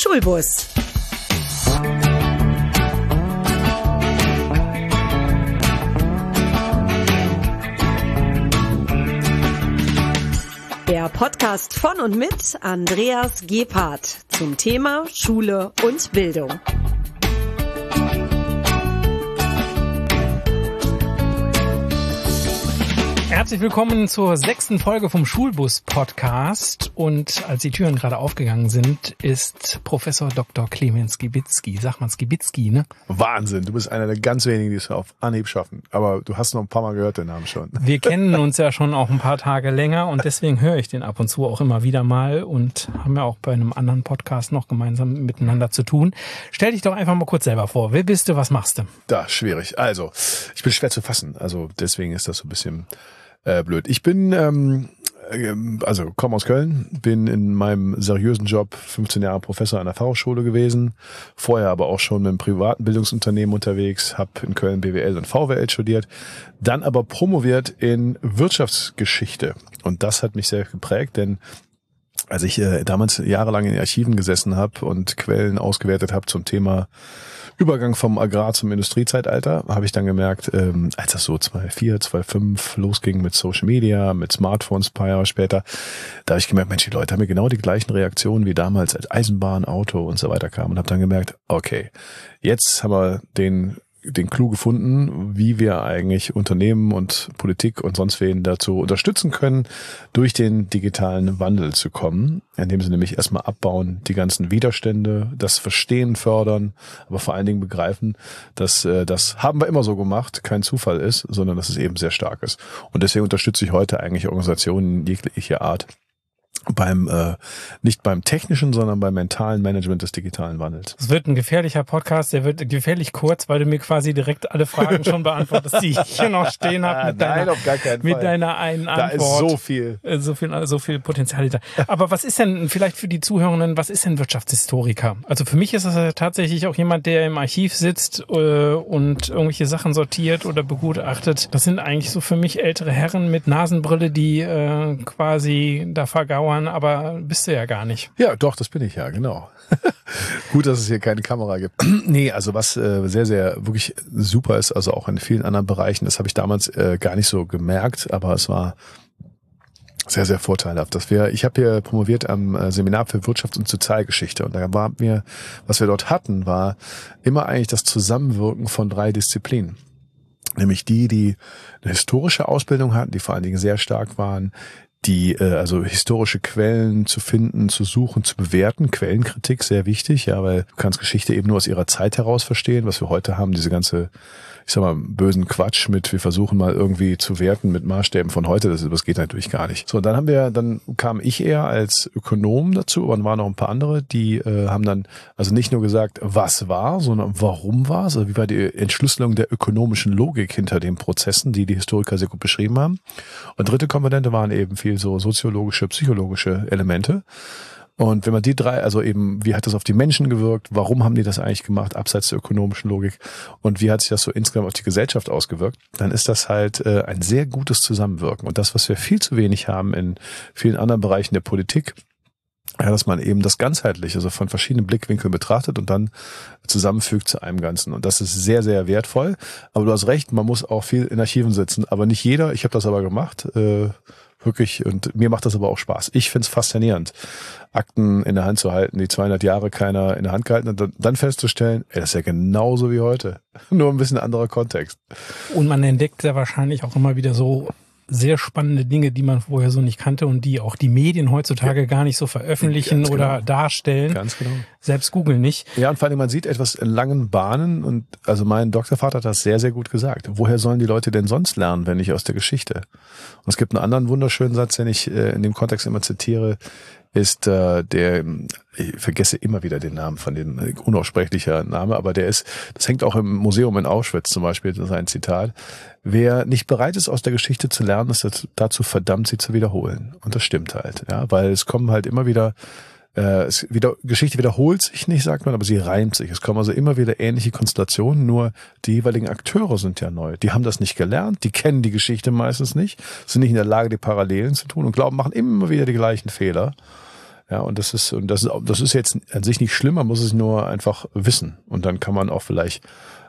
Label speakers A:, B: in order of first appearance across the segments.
A: Schulbus. Der Podcast von und mit Andreas Gebhardt zum Thema Schule und Bildung.
B: Herzlich willkommen zur sechsten Folge vom Schulbus Podcast. Und als die Türen gerade aufgegangen sind, ist Professor Dr. Clemens Skibitzky. Sag mal Skibitzky, ne?
C: Wahnsinn. Du bist einer der ganz wenigen, die es auf Anhieb schaffen. Aber du hast noch ein paar Mal gehört, den Namen schon.
B: Wir kennen uns ja schon auch ein paar Tage länger und deswegen höre ich den ab und zu auch immer wieder mal und haben ja auch bei einem anderen Podcast noch gemeinsam miteinander zu tun. Stell dich doch einfach mal kurz selber vor. Wer bist du? Was machst du?
C: Da, schwierig. Also, ich bin schwer zu fassen. Also, deswegen ist das so ein bisschen äh, blöd. Ich bin, ähm, ähm, also komme aus Köln, bin in meinem seriösen Job 15 Jahre Professor an der Fachhochschule gewesen, vorher aber auch schon mit einem privaten Bildungsunternehmen unterwegs, habe in Köln BWL und VWL studiert, dann aber promoviert in Wirtschaftsgeschichte. Und das hat mich sehr geprägt, denn als ich äh, damals jahrelang in Archiven gesessen habe und Quellen ausgewertet habe zum Thema Übergang vom Agrar- zum Industriezeitalter habe ich dann gemerkt, ähm, als das so 2004, 2005 losging mit Social Media, mit Smartphones paar Jahre später, da habe ich gemerkt, Mensch, die Leute haben mir genau die gleichen Reaktionen wie damals als Eisenbahn, Auto und so weiter kam. Und habe dann gemerkt, okay, jetzt haben wir den den Clou gefunden, wie wir eigentlich Unternehmen und Politik und sonst wen dazu unterstützen können, durch den digitalen Wandel zu kommen, indem sie nämlich erstmal abbauen, die ganzen Widerstände, das Verstehen fördern, aber vor allen Dingen begreifen, dass äh, das haben wir immer so gemacht, kein Zufall ist, sondern dass es eben sehr stark ist. Und deswegen unterstütze ich heute eigentlich Organisationen jeglicher Art, beim äh, nicht beim technischen, sondern beim mentalen Management des digitalen Wandels.
B: Es wird ein gefährlicher Podcast, der wird gefährlich kurz, weil du mir quasi direkt alle Fragen schon beantwortest, die ich hier noch stehen habe mit,
C: Nein,
B: deiner, mit
C: Fall.
B: deiner einen
C: Da
B: Antwort.
C: ist so viel.
B: Äh, So viel, so viel Potenzial da. Aber was ist denn, vielleicht für die Zuhörenden, was ist denn Wirtschaftshistoriker? Also für mich ist das ja tatsächlich auch jemand, der im Archiv sitzt äh, und irgendwelche Sachen sortiert oder begutachtet. Das sind eigentlich so für mich ältere Herren mit Nasenbrille, die äh, quasi da vergauern, aber bist du ja gar nicht.
C: Ja, doch, das bin ich ja, genau. Gut, dass es hier keine Kamera gibt. nee, also was äh, sehr, sehr wirklich super ist, also auch in vielen anderen Bereichen, das habe ich damals äh, gar nicht so gemerkt, aber es war sehr, sehr vorteilhaft. Dass wir, ich habe hier promoviert am äh, Seminar für Wirtschafts- und Sozialgeschichte und da war mir, was wir dort hatten, war immer eigentlich das Zusammenwirken von drei Disziplinen. Nämlich die, die eine historische Ausbildung hatten, die vor allen Dingen sehr stark waren, die äh, also historische Quellen zu finden, zu suchen, zu bewerten. Quellenkritik sehr wichtig, ja, weil du kannst Geschichte eben nur aus ihrer Zeit heraus verstehen, was wir heute haben, diese ganze, ich sag mal, bösen Quatsch mit, wir versuchen mal irgendwie zu werten mit Maßstäben von heute, das, das geht natürlich gar nicht. So, dann haben wir, dann kam ich eher als Ökonom dazu, aber dann waren noch ein paar andere, die äh, haben dann also nicht nur gesagt, was war, sondern warum war es, also wie war die Entschlüsselung der ökonomischen Logik hinter den Prozessen, die die Historiker sehr gut beschrieben haben. Und dritte Komponente waren eben viel so soziologische, psychologische Elemente. Und wenn man die drei, also eben, wie hat das auf die Menschen gewirkt, warum haben die das eigentlich gemacht, abseits der ökonomischen Logik und wie hat sich das so insgesamt auf die Gesellschaft ausgewirkt, dann ist das halt äh, ein sehr gutes Zusammenwirken. Und das, was wir viel zu wenig haben in vielen anderen Bereichen der Politik, ja, dass man eben das ganzheitlich, also von verschiedenen Blickwinkeln betrachtet und dann zusammenfügt zu einem Ganzen. Und das ist sehr, sehr wertvoll. Aber du hast recht, man muss auch viel in Archiven sitzen. Aber nicht jeder, ich habe das aber gemacht, äh, wirklich. Und mir macht das aber auch Spaß. Ich find's faszinierend, Akten in der Hand zu halten, die 200 Jahre keiner in der Hand gehalten hat. Und dann festzustellen, ey, das ist ja genauso wie heute. Nur ein bisschen anderer Kontext.
B: Und man entdeckt ja wahrscheinlich auch immer wieder so sehr spannende Dinge, die man vorher so nicht kannte und die auch die Medien heutzutage gar nicht so veröffentlichen
C: Ganz
B: oder
C: genau.
B: darstellen.
C: Ganz genau.
B: Selbst Google nicht.
C: Ja, und vor allem, man sieht etwas in langen Bahnen und also mein Doktorvater hat das sehr, sehr gut gesagt. Woher sollen die Leute denn sonst lernen, wenn nicht aus der Geschichte? Und es gibt einen anderen wunderschönen Satz, den ich äh, in dem Kontext immer zitiere, ist äh, der, ich vergesse immer wieder den Namen von dem äh, unaussprechlicher Name, aber der ist, das hängt auch im Museum in Auschwitz zum Beispiel, das ist ein Zitat. Wer nicht bereit ist, aus der Geschichte zu lernen, ist dazu verdammt, sie zu wiederholen. Und das stimmt halt, ja, weil es kommen halt immer wieder äh, es wieder, Geschichte wiederholt sich nicht, sagt man, aber sie reimt sich. Es kommen also immer wieder ähnliche Konstellationen, nur die jeweiligen Akteure sind ja neu. Die haben das nicht gelernt, die kennen die Geschichte meistens nicht, sind nicht in der Lage, die Parallelen zu tun und glauben, machen immer wieder die gleichen Fehler. Ja, und das ist, und das ist, das ist jetzt an sich nicht schlimm, man muss es nur einfach wissen. Und dann kann man auch vielleicht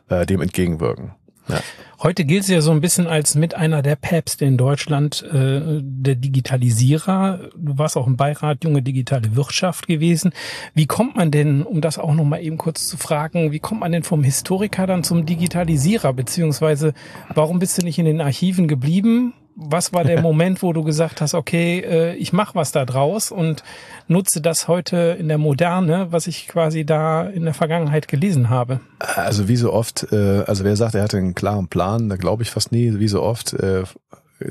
C: äh, dem entgegenwirken. Ja.
B: Heute gilt sie ja so ein bisschen als mit einer der Päpste in Deutschland, äh, der Digitalisierer. Du warst auch im Beirat Junge Digitale Wirtschaft gewesen. Wie kommt man denn, um das auch nochmal eben kurz zu fragen, wie kommt man denn vom Historiker dann zum Digitalisierer? Beziehungsweise, warum bist du nicht in den Archiven geblieben? Was war der Moment, wo du gesagt hast, okay, äh, ich mache was da draus und nutze das heute in der Moderne, was ich quasi da in der Vergangenheit gelesen habe?
C: Also wie so oft, äh, also wer sagt, er hatte einen klaren Plan, da glaube ich fast nie, wie so oft, äh,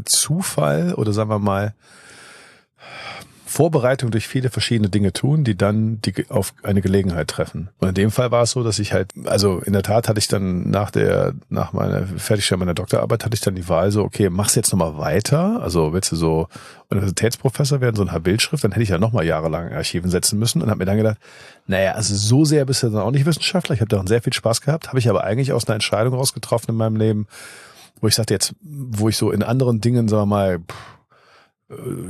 C: Zufall oder sagen wir mal, Vorbereitung durch viele verschiedene Dinge tun, die dann die auf eine Gelegenheit treffen. Und in dem Fall war es so, dass ich halt, also in der Tat hatte ich dann nach der, nach meiner Fertigstellung meiner Doktorarbeit hatte ich dann die Wahl so, okay, machst du jetzt nochmal weiter? Also willst du so Universitätsprofessor werden, so ein Bildschrift, dann hätte ich ja nochmal jahrelang Archiven setzen müssen und habe mir dann gedacht, naja, also so sehr bist du dann auch nicht Wissenschaftler. Ich habe daran sehr viel Spaß gehabt, habe ich aber eigentlich aus einer Entscheidung rausgetroffen in meinem Leben, wo ich sagte jetzt, wo ich so in anderen Dingen, sagen wir mal, pff,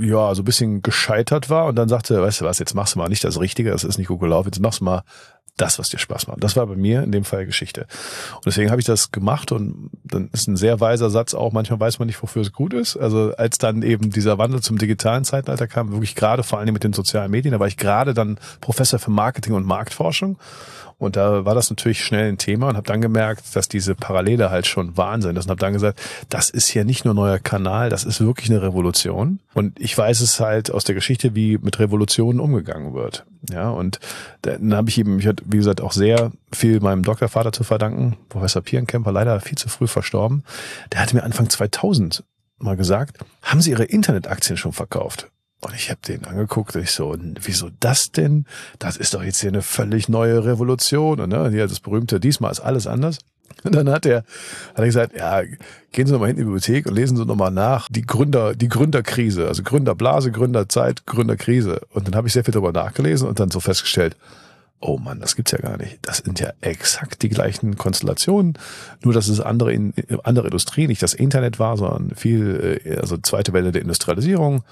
C: ja, so ein bisschen gescheitert war und dann sagte, weißt du was, jetzt machst du mal nicht das Richtige, das ist nicht gut gelaufen, jetzt machst du mal das, was dir Spaß macht. Das war bei mir in dem Fall Geschichte. Und deswegen habe ich das gemacht und dann ist ein sehr weiser Satz auch, manchmal weiß man nicht, wofür es gut ist. Also als dann eben dieser Wandel zum digitalen Zeitalter kam, wirklich gerade vor allem mit den sozialen Medien, da war ich gerade dann Professor für Marketing und Marktforschung und da war das natürlich schnell ein Thema und habe dann gemerkt, dass diese Parallele halt schon Wahnsinn ist und habe dann gesagt, das ist ja nicht nur neuer Kanal, das ist wirklich eine Revolution. Und ich weiß es halt aus der Geschichte, wie mit Revolutionen umgegangen wird. Ja, und dann habe ich eben, ich hatte, wie gesagt, auch sehr viel meinem Doktorvater zu verdanken, Professor Pierenkemper, leider viel zu früh verstorben. Der hatte mir Anfang 2000 mal gesagt, haben Sie Ihre Internetaktien schon verkauft? Und ich habe den angeguckt und ich so, wieso das denn? Das ist doch jetzt hier eine völlig neue Revolution. Und ne, hier das berühmte, diesmal ist alles anders. Und dann hat er, hat er gesagt, ja, gehen Sie nochmal hinten in die Bibliothek und lesen Sie nochmal nach die Gründer, die Gründerkrise, also Gründerblase, Gründerzeit, Gründerkrise. Und dann habe ich sehr viel darüber nachgelesen und dann so festgestellt, oh Mann, das gibt's ja gar nicht. Das sind ja exakt die gleichen Konstellationen, nur dass es andere, in, andere Industrie, nicht das Internet war, sondern viel, äh, also zweite Welle der Industrialisierung,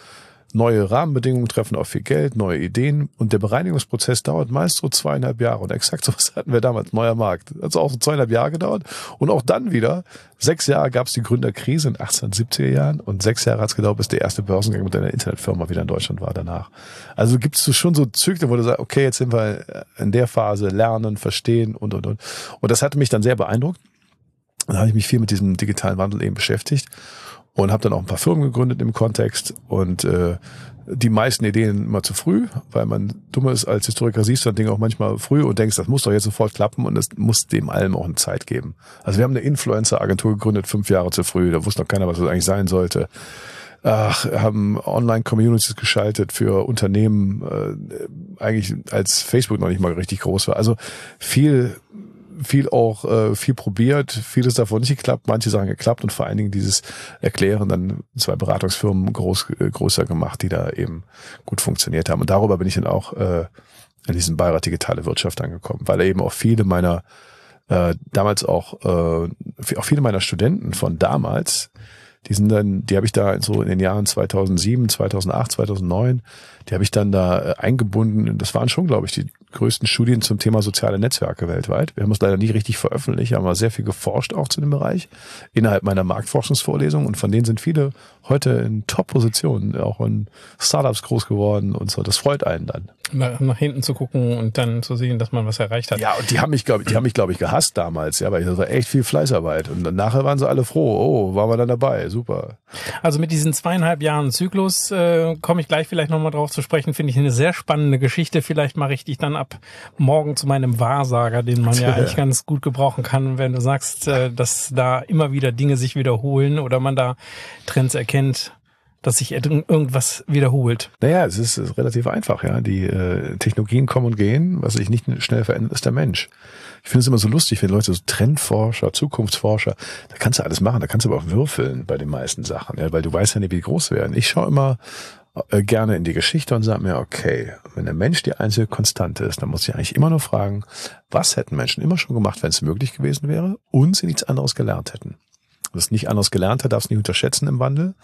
C: neue Rahmenbedingungen treffen auf viel Geld, neue Ideen und der Bereinigungsprozess dauert meist so zweieinhalb Jahre und exakt so was hatten wir damals, neuer Markt. Hat auch so zweieinhalb Jahre gedauert und auch dann wieder, sechs Jahre gab es die Gründerkrise in den 1870er Jahren und sechs Jahre hat es gedauert, bis der erste Börsengang mit einer Internetfirma wieder in Deutschland war danach. Also gibt es schon so Zyklen, wo du sagst, okay, jetzt sind wir in der Phase lernen, verstehen und, und, und. Und das hatte mich dann sehr beeindruckt. Dann habe ich mich viel mit diesem digitalen Wandel eben beschäftigt und habe dann auch ein paar Firmen gegründet im Kontext und äh, die meisten Ideen immer zu früh, weil man dumm ist als Historiker siehst du dann Dinge auch manchmal früh und denkst, das muss doch jetzt sofort klappen und es muss dem allem auch eine Zeit geben. Also wir haben eine Influencer-Agentur gegründet, fünf Jahre zu früh, da wusste noch keiner, was das eigentlich sein sollte. Ach, haben Online-Communities geschaltet für Unternehmen, äh, eigentlich als Facebook noch nicht mal richtig groß war. Also viel viel auch äh, viel probiert, vieles davon nicht geklappt, manche Sachen geklappt und vor allen Dingen dieses Erklären dann zwei Beratungsfirmen groß, äh, größer gemacht, die da eben gut funktioniert haben. Und darüber bin ich dann auch äh, in diesem Beirat Digitale Wirtschaft angekommen, weil eben auch viele meiner äh, damals auch äh, auch viele meiner Studenten von damals die sind dann, die habe ich da so in den Jahren 2007, 2008, 2009, die habe ich dann da äh, eingebunden. Das waren schon, glaube ich, die größten Studien zum Thema soziale Netzwerke weltweit. Wir haben es leider nie richtig veröffentlicht, haben aber sehr viel geforscht auch zu dem Bereich innerhalb meiner Marktforschungsvorlesung und von denen sind viele heute in Top-Positionen, auch in Startups groß geworden und so. Das freut einen dann.
B: Nach, nach, hinten zu gucken und dann zu sehen, dass man was erreicht hat.
C: Ja, und die haben mich, glaube ich, die haben mich, glaube ich, gehasst damals, ja, weil das war echt viel Fleißarbeit. Und dann nachher waren sie alle froh. Oh, waren wir dann dabei. Super.
B: Also mit diesen zweieinhalb Jahren Zyklus äh, komme ich gleich vielleicht nochmal drauf zu sprechen. Finde ich eine sehr spannende Geschichte. Vielleicht mache ich dich dann ab morgen zu meinem Wahrsager, den man ja eigentlich ganz gut gebrauchen kann, wenn du sagst, äh, dass da immer wieder Dinge sich wiederholen oder man da Trends erkennt dass sich irgendwas wiederholt?
C: Naja, es ist, ist relativ einfach, ja. Die äh, Technologien kommen und gehen. Was sich nicht schnell verändert, ist der Mensch. Ich finde es immer so lustig, wenn Leute so Trendforscher, Zukunftsforscher, da kannst du alles machen, da kannst du aber auch würfeln bei den meisten Sachen, ja, weil du weißt ja nicht, wie groß werden. Ich schaue immer äh, gerne in die Geschichte und sage mir, okay, wenn der Mensch die einzige Konstante ist, dann muss ich eigentlich immer nur fragen, was hätten Menschen immer schon gemacht, wenn es möglich gewesen wäre und sie nichts anderes gelernt hätten. Das nicht anders gelernt hat, darfst nicht unterschätzen im Wandel.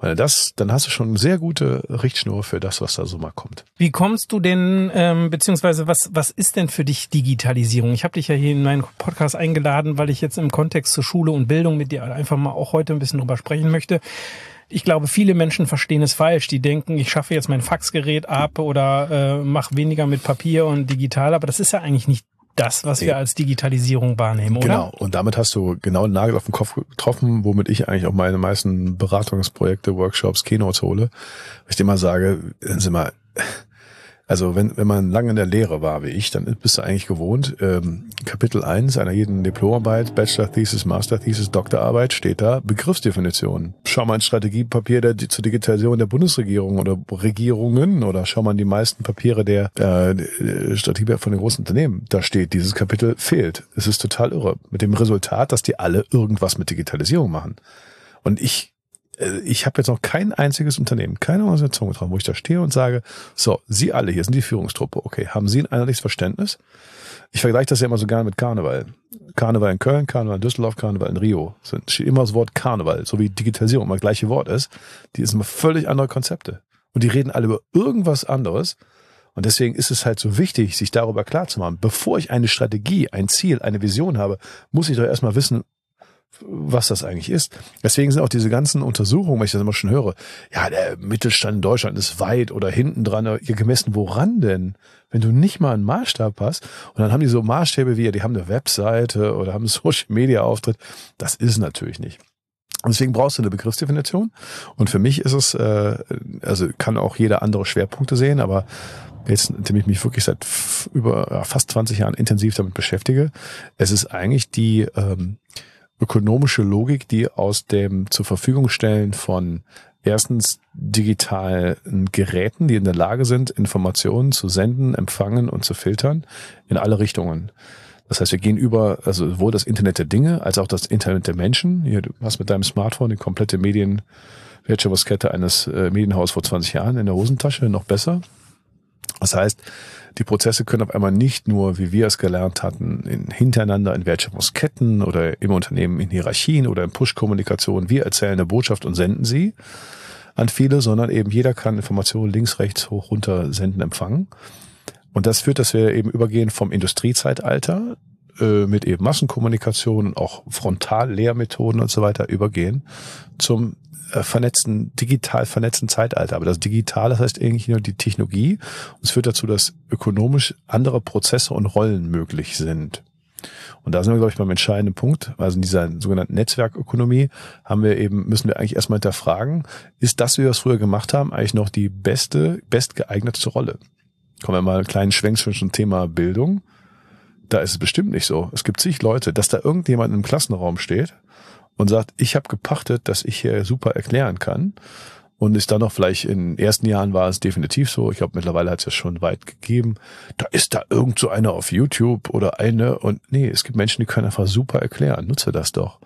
C: Du das, dann hast du schon sehr gute Richtschnur für das, was da so mal kommt.
B: Wie kommst du denn, ähm, beziehungsweise was, was ist denn für dich Digitalisierung? Ich habe dich ja hier in meinen Podcast eingeladen, weil ich jetzt im Kontext zur Schule und Bildung mit dir einfach mal auch heute ein bisschen drüber sprechen möchte. Ich glaube, viele Menschen verstehen es falsch. Die denken, ich schaffe jetzt mein Faxgerät ab oder äh, mache weniger mit Papier und digital, aber das ist ja eigentlich nicht das, was wir als Digitalisierung wahrnehmen, oder?
C: Genau. Und damit hast du genau einen Nagel auf den Kopf getroffen, womit ich eigentlich auch meine meisten Beratungsprojekte, Workshops, Keynotes hole. Ich dir mal sage, sind mal, also wenn, wenn man lange in der Lehre war wie ich, dann bist du eigentlich gewohnt, ähm, Kapitel 1 einer jeden Diplomarbeit, Bachelor Thesis, Master Thesis, Doktorarbeit steht da Begriffsdefinition. Schau mal ein Strategiepapier der, zur Digitalisierung der Bundesregierung oder Regierungen oder schau mal die meisten Papiere der äh, Strategie von den großen Unternehmen. Da steht, dieses Kapitel fehlt. Es ist total irre. Mit dem Resultat, dass die alle irgendwas mit Digitalisierung machen. Und ich ich habe jetzt noch kein einziges Unternehmen, keine Organisation getroffen, wo ich da stehe und sage, so, Sie alle hier sind die Führungstruppe, okay, haben Sie ein einheitliches Verständnis? Ich vergleiche das ja immer so gerne mit Karneval. Karneval in Köln, Karneval in Düsseldorf, Karneval in Rio. Es steht immer das Wort Karneval, so wie Digitalisierung immer das gleiche Wort ist. Die sind immer völlig andere Konzepte. Und die reden alle über irgendwas anderes. Und deswegen ist es halt so wichtig, sich darüber klar zu machen. Bevor ich eine Strategie, ein Ziel, eine Vision habe, muss ich doch erstmal wissen, was das eigentlich ist. Deswegen sind auch diese ganzen Untersuchungen, wenn ich das immer schon höre, ja, der Mittelstand in Deutschland ist weit oder hinten dran, ihr gemessen, woran denn? Wenn du nicht mal einen Maßstab hast und dann haben die so Maßstäbe wie, die haben eine Webseite oder haben einen Social Media Auftritt, das ist natürlich nicht. Deswegen brauchst du eine Begriffsdefinition. Und für mich ist es, äh, also kann auch jeder andere Schwerpunkte sehen, aber jetzt, indem ich mich wirklich seit über ja, fast 20 Jahren intensiv damit beschäftige, es ist eigentlich die ähm, ökonomische Logik, die aus dem zur Verfügung stellen von erstens digitalen Geräten, die in der Lage sind, Informationen zu senden, empfangen und zu filtern in alle Richtungen. Das heißt, wir gehen über, also sowohl das Internet der Dinge als auch das Internet der Menschen. Hier, du hast mit deinem Smartphone die komplette Medienwertschöpfungskette eines äh, Medienhaus vor 20 Jahren in der Hosentasche, noch besser. Das heißt, die Prozesse können auf einmal nicht nur, wie wir es gelernt hatten, in, hintereinander in Wertschöpfungsketten oder im Unternehmen in Hierarchien oder in Push-Kommunikation. Wir erzählen eine Botschaft und senden sie an viele, sondern eben jeder kann Informationen links, rechts, hoch, runter senden, empfangen. Und das führt, dass wir eben übergehen vom Industriezeitalter äh, mit eben Massenkommunikation und auch Frontallehrmethoden und so weiter übergehen zum äh, vernetzten, digital vernetzten Zeitalter. Aber das Digitale heißt eigentlich nur die Technologie. Und es führt dazu, dass ökonomisch andere Prozesse und Rollen möglich sind. Und da sind wir, glaube ich, beim entscheidenden Punkt. Also in dieser sogenannten Netzwerkökonomie haben wir eben, müssen wir eigentlich erstmal hinterfragen, ist das, wie wir es früher gemacht haben, eigentlich noch die beste, bestgeeignetste Rolle? Kommen wir mal einen kleinen Schwenk zwischen Thema Bildung. Da ist es bestimmt nicht so. Es gibt zig Leute, dass da irgendjemand im Klassenraum steht und sagt, ich habe gepachtet, dass ich hier super erklären kann. Und ist dann noch vielleicht in den ersten Jahren war es definitiv so. Ich glaube, mittlerweile hat es ja schon weit gegeben. Da ist da irgend so einer auf YouTube oder eine. Und nee, es gibt Menschen, die können einfach super erklären. Nutze das doch.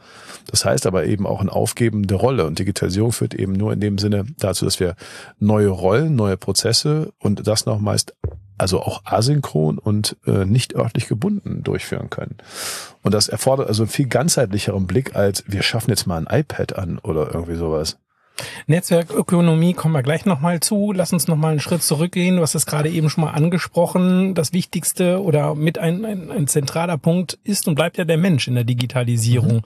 C: Das heißt aber eben auch ein Aufgeben der Rolle. Und Digitalisierung führt eben nur in dem Sinne dazu, dass wir neue Rollen, neue Prozesse und das noch meist also auch asynchron und äh, nicht örtlich gebunden durchführen können. Und das erfordert also einen viel ganzheitlicheren Blick als wir schaffen jetzt mal ein iPad an oder irgendwie sowas.
B: Netzwerkökonomie kommen wir gleich nochmal zu. Lass uns nochmal einen Schritt zurückgehen. Du hast es gerade eben schon mal angesprochen. Das Wichtigste oder mit ein, ein, ein zentraler Punkt ist und bleibt ja der Mensch in der Digitalisierung. Mhm.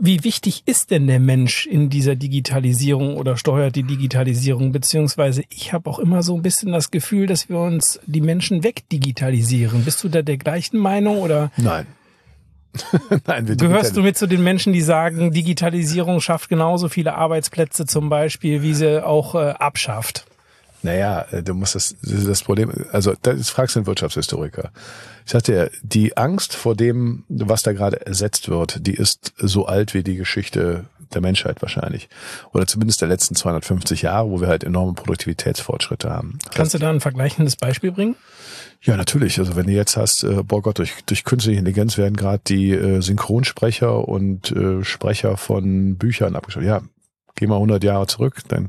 B: Wie wichtig ist denn der Mensch in dieser Digitalisierung oder steuert die Digitalisierung? Beziehungsweise ich habe auch immer so ein bisschen das Gefühl, dass wir uns die Menschen wegdigitalisieren. Bist du da der gleichen Meinung oder?
C: Nein.
B: Nein, wir Gehörst du mit zu den Menschen, die sagen, Digitalisierung schafft genauso viele Arbeitsplätze zum Beispiel, wie sie auch äh, abschafft?
C: Naja, äh, du musst das, das, das Problem, also das fragst du einen Wirtschaftshistoriker. Ich sagte ja, die Angst vor dem, was da gerade ersetzt wird, die ist so alt wie die Geschichte der Menschheit wahrscheinlich. Oder zumindest der letzten 250 Jahre, wo wir halt enorme Produktivitätsfortschritte haben.
B: Kannst du da ein vergleichendes Beispiel bringen?
C: Ja, natürlich. Also wenn du jetzt hast, äh, boah Gott, durch, durch künstliche Intelligenz werden gerade die äh, Synchronsprecher und äh, Sprecher von Büchern abgeschaltet. Ja, geh mal 100 Jahre zurück, dann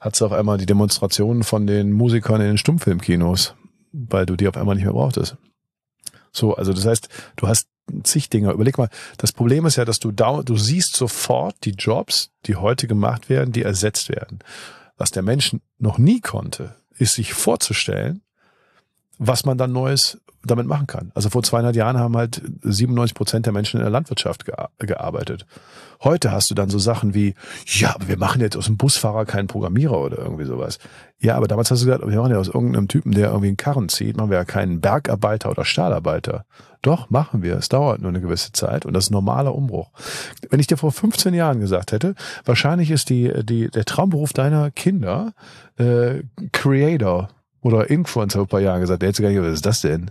C: hat's auf einmal die Demonstrationen von den Musikern in den Stummfilmkinos, weil du die auf einmal nicht mehr brauchtest. So, also das heißt, du hast zig Dinger. Überleg mal, das Problem ist ja, dass du da, du siehst sofort die Jobs, die heute gemacht werden, die ersetzt werden. Was der Mensch noch nie konnte, ist sich vorzustellen, was man dann Neues damit machen kann. Also vor 200 Jahren haben halt 97 Prozent der Menschen in der Landwirtschaft gearbeitet. Heute hast du dann so Sachen wie, ja, aber wir machen jetzt aus dem Busfahrer keinen Programmierer oder irgendwie sowas. Ja, aber damals hast du gesagt, wir machen ja aus irgendeinem Typen, der irgendwie einen Karren zieht, machen wir ja keinen Bergarbeiter oder Stahlarbeiter. Doch, machen wir. Es dauert nur eine gewisse Zeit und das ist ein normaler Umbruch. Wenn ich dir vor 15 Jahren gesagt hätte, wahrscheinlich ist die, die, der Traumberuf deiner Kinder äh, Creator oder Influencer vor ein paar Jahren gesagt, der hätte gar nicht, was ist das denn?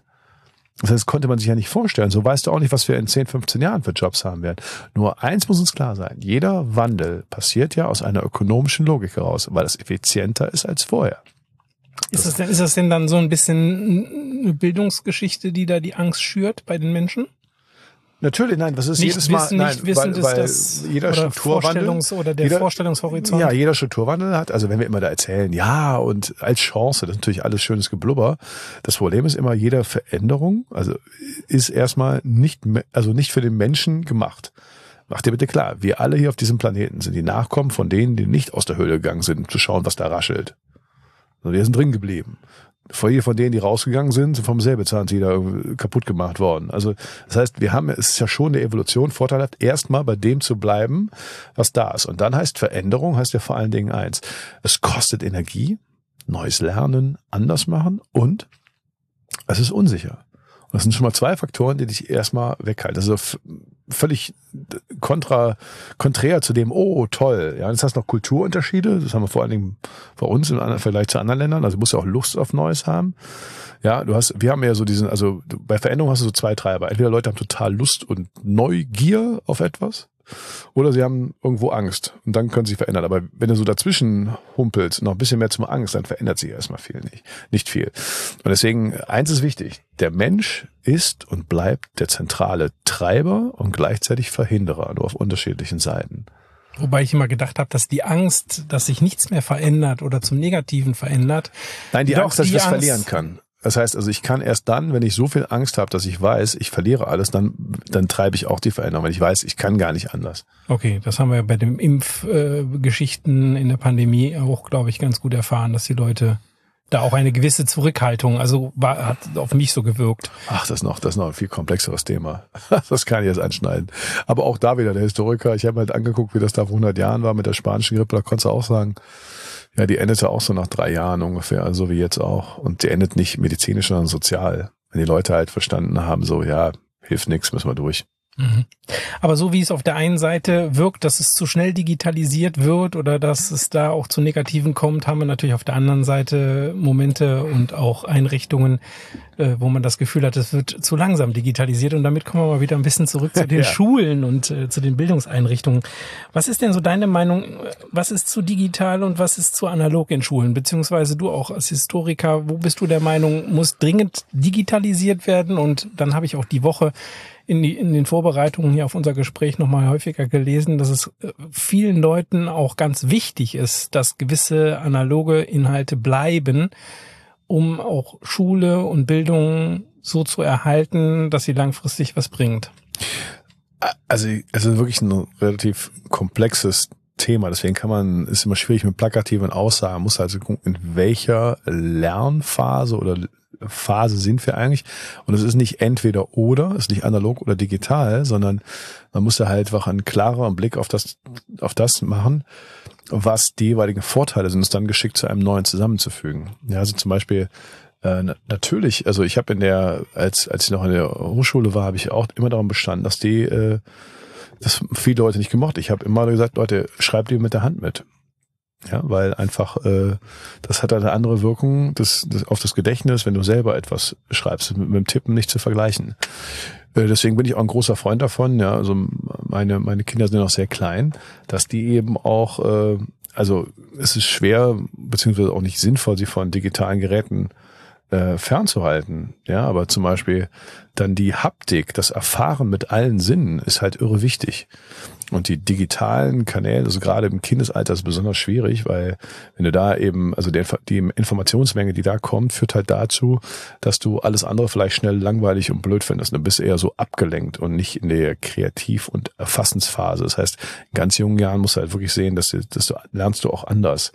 C: Das heißt, das konnte man sich ja nicht vorstellen. So weißt du auch nicht, was wir in 10, 15 Jahren für Jobs haben werden. Nur eins muss uns klar sein. Jeder Wandel passiert ja aus einer ökonomischen Logik heraus, weil es effizienter ist als vorher.
B: Ist das, denn, ist das denn dann so ein bisschen eine Bildungsgeschichte, die da die Angst schürt bei den Menschen?
C: Natürlich, nein, was ist
B: nicht
C: jedes
B: wissen,
C: Mal,
B: nicht
C: nein,
B: wissen,
C: weil, weil
B: das,
C: jeder
B: oder
C: Strukturwandel,
B: Vorstellungs- oder der
C: jeder,
B: Vorstellungshorizont.
C: Ja, jeder Strukturwandel hat, also wenn wir immer da erzählen, ja, und als Chance, das ist natürlich alles schönes Geblubber. Das Problem ist immer, jede Veränderung, also ist erstmal nicht, also nicht für den Menschen gemacht. Mach dir bitte klar, wir alle hier auf diesem Planeten sind die Nachkommen von denen, die nicht aus der Höhle gegangen sind, um zu schauen, was da raschelt. Sondern wir sind drin geblieben von denen, die rausgegangen sind, sind vom Säbelzahntiger kaputt gemacht worden. Also das heißt, wir haben, es ist ja schon eine Evolution vorteilhaft, erstmal bei dem zu bleiben, was da ist. Und dann heißt Veränderung, heißt ja vor allen Dingen eins. Es kostet Energie, neues Lernen, anders machen und es ist unsicher. Das sind schon mal zwei Faktoren, die dich erstmal weghalten. Also völlig kontra, konträr zu dem, oh, toll. Ja, jetzt hast du noch Kulturunterschiede. Das haben wir vor allen Dingen bei uns im Vergleich zu anderen Ländern. Also du musst ja auch Lust auf Neues haben. Ja, du hast, wir haben ja so diesen, also bei Veränderung hast du so zwei Treiber. Entweder Leute haben total Lust und Neugier auf etwas. Oder sie haben irgendwo Angst und dann können sie sich verändern. Aber wenn du so dazwischen humpelst, noch ein bisschen mehr zum Angst, dann verändert sich erstmal viel nicht. Nicht viel. Und deswegen, eins ist wichtig. Der Mensch ist und bleibt der zentrale Treiber und gleichzeitig Verhinderer, nur auf unterschiedlichen Seiten.
B: Wobei ich immer gedacht habe, dass die Angst, dass sich nichts mehr verändert oder zum Negativen verändert.
C: Nein, die Angst, dass ich das verlieren kann. Das heißt also, ich kann erst dann, wenn ich so viel Angst habe, dass ich weiß, ich verliere alles, dann, dann treibe ich auch die Veränderung, weil ich weiß, ich kann gar nicht anders.
B: Okay, das haben wir bei den Impfgeschichten äh, in der Pandemie auch, glaube ich, ganz gut erfahren, dass die Leute da auch eine gewisse Zurückhaltung, also war, hat auf mich so gewirkt.
C: Ach, das ist noch, das ist noch ein viel komplexeres Thema. Das kann ich jetzt anschneiden. Aber auch da wieder der Historiker. Ich habe halt angeguckt, wie das da vor 100 Jahren war mit der spanischen Grippe. Da konntest du auch sagen, ja, die endete auch so nach drei Jahren ungefähr, so wie jetzt auch. Und die endet nicht medizinisch, sondern sozial. Wenn die Leute halt verstanden haben, so, ja, hilft nichts, müssen wir durch.
B: Mhm. Aber so wie es auf der einen Seite wirkt, dass es zu schnell digitalisiert wird oder dass es da auch zu Negativen kommt, haben wir natürlich auf der anderen Seite Momente und auch Einrichtungen, äh, wo man das Gefühl hat, es wird zu langsam digitalisiert. Und damit kommen wir mal wieder ein bisschen zurück zu den ja. Schulen und äh, zu den Bildungseinrichtungen. Was ist denn so deine Meinung? Was ist zu digital und was ist zu analog in Schulen? Beziehungsweise du auch als Historiker, wo bist du der Meinung, muss dringend digitalisiert werden? Und dann habe ich auch die Woche in, die, in den Vorbereitungen hier auf unser Gespräch nochmal häufiger gelesen, dass es äh, vielen Leuten auch ganz wichtig ist, dass gewisse analoge Inhalte bleiben, um auch Schule und Bildung so zu erhalten, dass sie langfristig was bringt.
C: Also, also wirklich ein relativ komplexes Thema. Deswegen kann man, ist immer schwierig mit plakativen Aussagen. Man muss also gucken, in welcher Lernphase oder Phase sind wir eigentlich. Und es ist nicht entweder oder, es ist nicht analog oder digital, sondern man muss da halt einfach einen klareren Blick auf das, auf das machen, was die jeweiligen Vorteile sind, es dann geschickt zu einem neuen zusammenzufügen. Ja, also zum Beispiel, äh, natürlich, also ich habe in der, als, als ich noch in der Hochschule war, habe ich auch immer darum bestanden, dass die, äh, das viele Leute nicht gemocht. Ich habe immer gesagt, Leute, schreibt die mit der Hand mit. Ja, weil einfach äh, das hat eine andere Wirkung das, das auf das Gedächtnis, wenn du selber etwas schreibst, mit, mit dem Tippen nicht zu vergleichen. Äh, deswegen bin ich auch ein großer Freund davon. Ja, also meine meine Kinder sind noch sehr klein, dass die eben auch, äh, also es ist schwer beziehungsweise auch nicht sinnvoll, sie von digitalen Geräten äh, fernzuhalten. Ja, aber zum Beispiel dann die Haptik, das Erfahren mit allen Sinnen ist halt irre wichtig. Und die digitalen Kanäle, also gerade im Kindesalter ist besonders schwierig, weil wenn du da eben, also die, die Informationsmenge, die da kommt, führt halt dazu, dass du alles andere vielleicht schnell langweilig und blöd findest. Du bist eher so abgelenkt und nicht in der Kreativ- und Erfassensphase. Das heißt, in ganz jungen Jahren musst du halt wirklich sehen, dass du, dass du lernst du auch anders.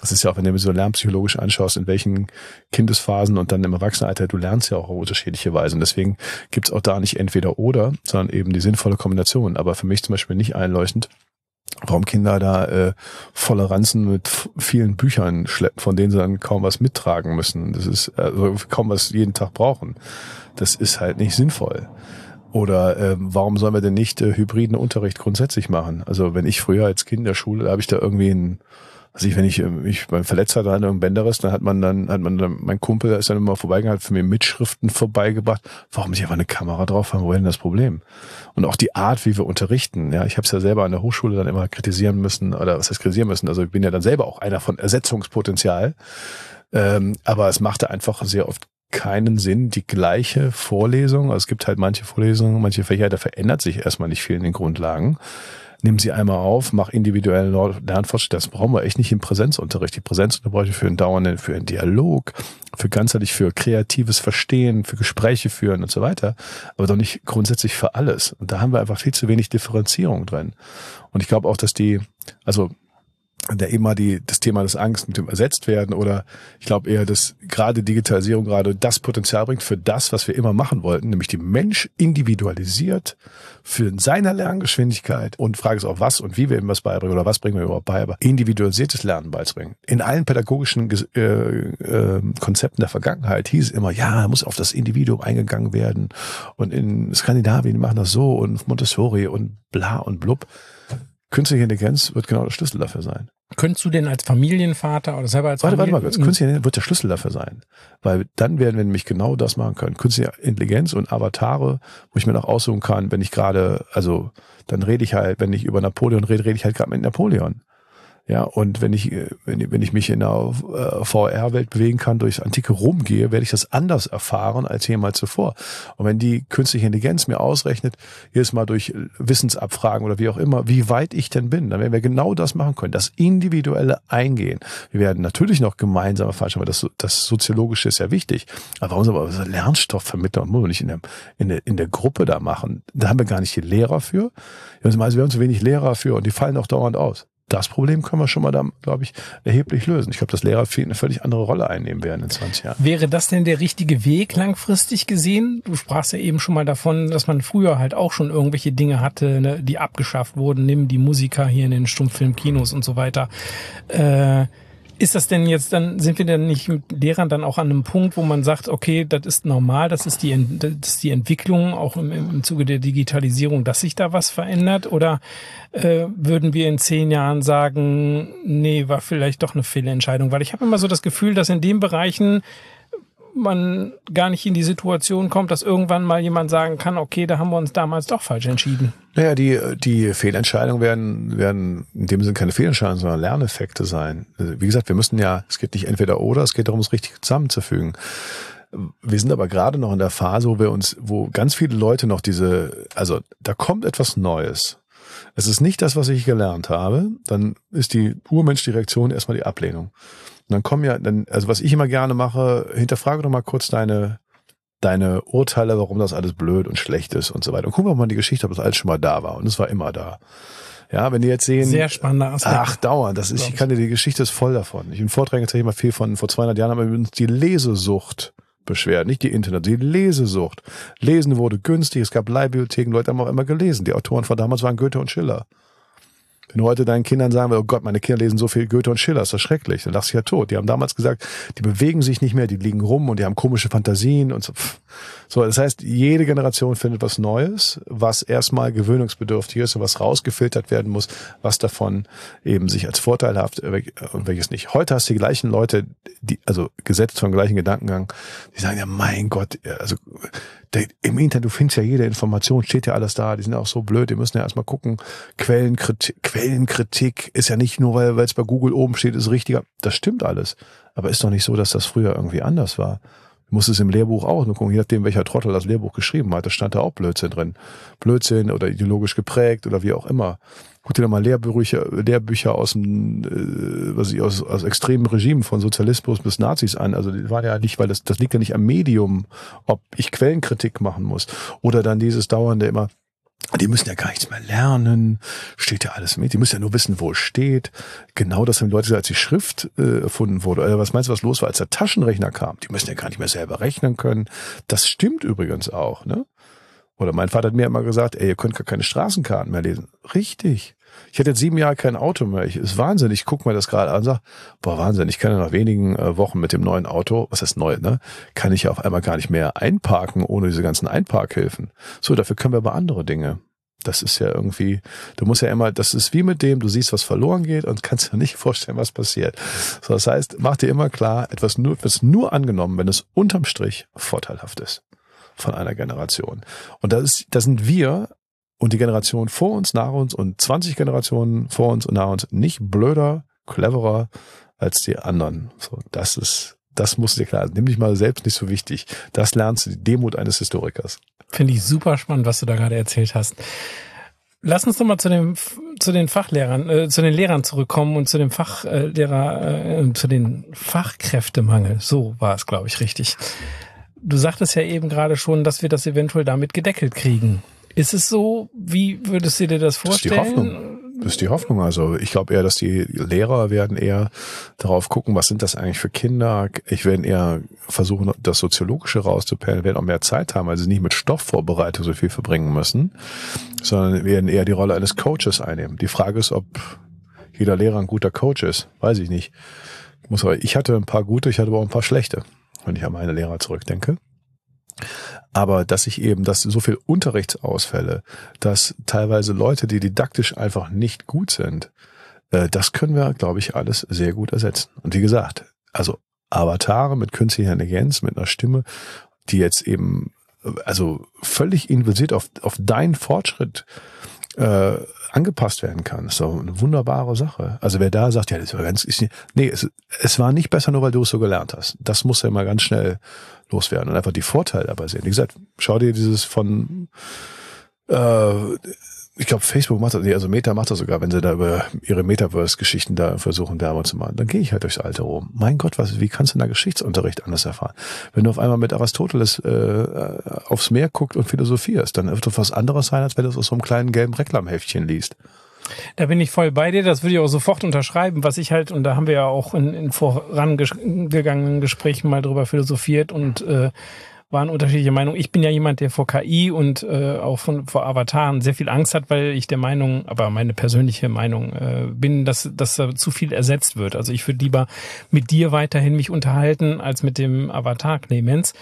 C: Das ist ja auch, wenn du so lernpsychologisch anschaust, in welchen Kindesphasen und dann im Erwachsenenalter, du lernst ja auch auf unterschiedliche Weise. Und deswegen gibt's auch da nicht entweder oder, sondern eben die sinnvolle Kombination. Aber für mich zum Beispiel nicht einleuchtend, warum Kinder da äh, volle Ranzen mit vielen Büchern schleppen, von denen sie dann kaum was mittragen müssen. Das ist also kaum was jeden Tag brauchen. Das ist halt nicht sinnvoll. Oder äh, warum sollen wir denn nicht äh, hybriden Unterricht grundsätzlich machen? Also wenn ich früher als Kind in der Schule, da habe ich da irgendwie ein also ich, wenn ich mich beim verletzt hatte an einem Bänderriss, dann hat man dann, hat man dann, mein Kumpel ist dann immer vorbeigegangen, hat für mir Mitschriften vorbeigebracht. Warum ich einfach eine Kamera drauf haben, wo denn das Problem? Und auch die Art, wie wir unterrichten. Ja, ich habe es ja selber an der Hochschule dann immer kritisieren müssen, oder was heißt kritisieren müssen? Also ich bin ja dann selber auch einer von Ersetzungspotenzial. Ähm, aber es machte einfach sehr oft keinen Sinn, die gleiche Vorlesung. Also es gibt halt manche Vorlesungen, manche Fächer, da verändert sich erstmal nicht viel in den Grundlagen nimm sie einmal auf, mach individuellen Lernfortschritt. Das brauchen wir echt nicht im Präsenzunterricht. Die Präsenzunterricht für einen dauernden, für einen Dialog, für ganzheitlich, für kreatives Verstehen, für Gespräche führen und so weiter. Aber doch nicht grundsätzlich für alles. Und da haben wir einfach viel zu wenig Differenzierung drin. Und ich glaube auch, dass die, also der immer die, das Thema des Angst mit dem ersetzt werden oder ich glaube eher, dass gerade Digitalisierung gerade das Potenzial bringt für das, was wir immer machen wollten, nämlich die Mensch individualisiert für seine Lerngeschwindigkeit und Frage ist auch was und wie wir ihm was beibringen oder was bringen wir überhaupt bei, aber individualisiertes Lernen beizubringen. In allen pädagogischen äh, äh, Konzepten der Vergangenheit hieß immer, ja, muss auf das Individuum eingegangen werden und in Skandinavien machen das so und Montessori und bla und blub. Künstliche Intelligenz wird genau der Schlüssel dafür sein.
B: Könntest du denn als Familienvater oder selber als
C: Warte,
B: Familien
C: warte mal kurz. Künstliche Intelligenz wird der Schlüssel dafür sein. Weil dann werden wir nämlich genau das machen können. Künstliche Intelligenz und Avatare, wo ich mir noch aussuchen kann, wenn ich gerade, also dann rede ich halt, wenn ich über Napoleon rede, rede ich halt gerade mit Napoleon. Ja, und wenn ich, wenn, wenn ich mich in der äh, VR-Welt bewegen kann, durchs antike Rom gehe, werde ich das anders erfahren als jemals zuvor. Und wenn die künstliche Intelligenz mir ausrechnet, jedes Mal durch Wissensabfragen oder wie auch immer, wie weit ich denn bin, dann werden wir genau das machen können, das individuelle Eingehen. Wir werden natürlich noch gemeinsam erfahren, aber das, das Soziologische ist ja wichtig. Aber warum soll man so Lernstoff vermitteln? Muss man nicht in der, in, der, in der Gruppe da machen. Da haben wir gar nicht die Lehrer für. Also wir haben zu wenig Lehrer für und die fallen auch dauernd aus das Problem können wir schon mal glaube ich, erheblich lösen. Ich glaube, dass Lehrer eine völlig andere Rolle einnehmen werden in 20 Jahren.
B: Wäre das denn der richtige Weg langfristig gesehen? Du sprachst ja eben schon mal davon, dass man früher halt auch schon irgendwelche Dinge hatte, ne, die abgeschafft wurden. Nimm die Musiker hier in den Stummfilmkinos und so weiter. Äh, ist das denn jetzt dann, sind wir denn nicht mit Lehrern dann auch an einem Punkt, wo man sagt, okay, das ist normal, das ist die, das ist die Entwicklung auch im, im Zuge der Digitalisierung, dass sich da was verändert? Oder äh, würden wir in zehn Jahren sagen, nee, war vielleicht doch eine Fehlentscheidung? Weil ich habe immer so das Gefühl, dass in den Bereichen man gar nicht in die Situation kommt, dass irgendwann mal jemand sagen kann, okay, da haben wir uns damals doch falsch entschieden.
C: Naja, die, die Fehlentscheidungen werden, werden in dem Sinne keine Fehlentscheidungen, sondern Lerneffekte sein. Wie gesagt, wir müssen ja, es geht nicht entweder oder, es geht darum, es richtig zusammenzufügen. Wir sind aber gerade noch in der Phase, wo wir uns, wo ganz viele Leute noch diese, also da kommt etwas Neues. Es ist nicht das, was ich gelernt habe, dann ist die Urmensch die Reaktion erstmal die Ablehnung. Und dann kommen ja, dann, also was ich immer gerne mache, hinterfrage doch mal kurz deine, deine Urteile, warum das alles blöd und schlecht ist und so weiter. Und gucken wir mal die Geschichte, ob das alles schon mal da war. Und es war immer da. Ja, wenn die jetzt sehen.
B: Sehr spannender
C: Aspekt. Ach, dauernd. Das ist, ich kann dir, die Geschichte ist voll davon. Ich in Vorträgen erzähle immer viel von, vor 200 Jahren haben wir uns die Lesesucht beschwert. Nicht die Internet, die Lesesucht. Lesen wurde günstig. Es gab Leihbibliotheken. Leute haben auch immer gelesen. Die Autoren von damals waren Goethe und Schiller. Wenn du heute deinen Kindern sagen willst, oh Gott, meine Kinder lesen so viel Goethe und Schiller, ist das schrecklich. Dann lachst du ja tot. Die haben damals gesagt, die bewegen sich nicht mehr, die liegen rum und die haben komische Fantasien und so. So, das heißt, jede Generation findet was Neues, was erstmal gewöhnungsbedürftig ist und was rausgefiltert werden muss, was davon eben sich als vorteilhaft und welches nicht. Heute hast du die gleichen Leute, die, also gesetzt vom gleichen Gedankengang, die sagen ja, mein Gott, also im Internet, du findest ja jede Information, steht ja alles da, die sind ja auch so blöd, die müssen ja erstmal gucken, Quellenkritik, Quellenkritik ist ja nicht nur, weil es bei Google oben steht, ist richtiger. Das stimmt alles. Aber ist doch nicht so, dass das früher irgendwie anders war. Du musst es im Lehrbuch auch nur gucken, je nachdem, welcher Trottel das Lehrbuch geschrieben hat, da stand da auch Blödsinn drin. Blödsinn oder ideologisch geprägt oder wie auch immer. Guck dir doch mal Lehrbücher, Lehrbücher aus dem, äh, was ich, aus, aus extremen Regimen von Sozialismus bis Nazis an. Also die waren ja nicht, weil das, das liegt ja nicht am Medium, ob ich Quellenkritik machen muss. Oder dann dieses dauernde immer, die müssen ja gar nichts mehr lernen, steht ja alles mit. Die müssen ja nur wissen, wo es steht. Genau das haben die Leute als die Schrift äh, erfunden wurde. Oder was meinst du, was los war, als der Taschenrechner kam? Die müssen ja gar nicht mehr selber rechnen können. Das stimmt übrigens auch. Ne? Oder mein Vater hat mir immer gesagt, ey, ihr könnt gar keine Straßenkarten mehr lesen. Richtig. Ich hatte jetzt sieben Jahre kein Auto mehr. Ich, ist Wahnsinn. Ich gucke mir das gerade an und sage, boah, Wahnsinn, ich kann ja nach wenigen äh, Wochen mit dem neuen Auto, was heißt neu, ne, kann ich ja auf einmal gar nicht mehr einparken ohne diese ganzen Einparkhilfen. So, dafür können wir aber andere Dinge. Das ist ja irgendwie, du musst ja immer, das ist wie mit dem, du siehst, was verloren geht und kannst dir nicht vorstellen, was passiert. So, das heißt, mach dir immer klar, etwas nur, etwas nur angenommen, wenn es unterm Strich vorteilhaft ist von einer Generation. Und das ist, das sind wir und die Generation vor uns, nach uns und 20 Generationen vor uns und nach uns nicht blöder, cleverer als die anderen. So, das ist, das muss dir klar, nimm dich mal selbst nicht so wichtig. Das lernst du, die Demut eines Historikers.
B: Finde ich super spannend, was du da gerade erzählt hast. Lass uns doch mal zu dem zu den Fachlehrern, äh, zu den Lehrern zurückkommen und zu dem Fachlehrer, äh, zu den Fachkräftemangel. So war es, glaube ich, richtig. Du sagtest ja eben gerade schon, dass wir das eventuell damit gedeckelt kriegen. Ist es so? Wie würdest du dir das vorstellen?
C: Das ist die Hoffnung. Das ist die Hoffnung. Also ich glaube eher, dass die Lehrer werden eher darauf gucken, was sind das eigentlich für Kinder. Ich werde eher versuchen, das Soziologische rauszuperlen, werden auch mehr Zeit haben, weil sie nicht mit Stoffvorbereitung so viel verbringen müssen, sondern werden eher die Rolle eines Coaches einnehmen. Die Frage ist, ob jeder Lehrer ein guter Coach ist. Weiß ich nicht. Ich, muss aber, ich hatte ein paar gute, ich hatte aber auch ein paar schlechte, wenn ich an meine Lehrer zurückdenke. Aber dass ich eben, dass so viel Unterrichtsausfälle, dass teilweise Leute, die didaktisch einfach nicht gut sind, äh, das können wir, glaube ich, alles sehr gut ersetzen. Und wie gesagt, also Avatare mit künstlicher Intelligenz, mit einer Stimme, die jetzt eben, also völlig investiert auf, auf deinen Fortschritt äh, angepasst werden kann. Ist doch eine wunderbare Sache. Also wer da sagt, ja, das war ganz, ist nee, es, es war nicht besser, nur weil du es so gelernt hast. Das muss ja mal ganz schnell loswerden und einfach die Vorteile dabei sehen. Wie gesagt, schau dir dieses von, äh, ich glaube, Facebook macht das, also Meta macht das sogar, wenn sie da über ihre Metaverse-Geschichten da versuchen, Werbung zu machen. Dann gehe ich halt durchs Alte rum. Mein Gott, was, wie kannst du da Geschichtsunterricht anders erfahren? Wenn du auf einmal mit Aristoteles äh, aufs Meer guckt und philosophierst, dann wird das was anderes sein, als wenn du es aus so einem kleinen gelben Reklamheftchen liest.
B: Da bin ich voll bei dir, das würde ich auch sofort unterschreiben, was ich halt, und da haben wir ja auch in, in vorangegangenen Gesprächen mal drüber philosophiert und äh, waren unterschiedliche Meinungen. Ich bin ja jemand, der vor KI und äh, auch von, vor Avataren sehr viel Angst hat, weil ich der Meinung, aber meine persönliche Meinung äh, bin, dass, dass da zu viel ersetzt wird. Also ich würde lieber mit dir weiterhin mich unterhalten als mit dem Avatar Clemens.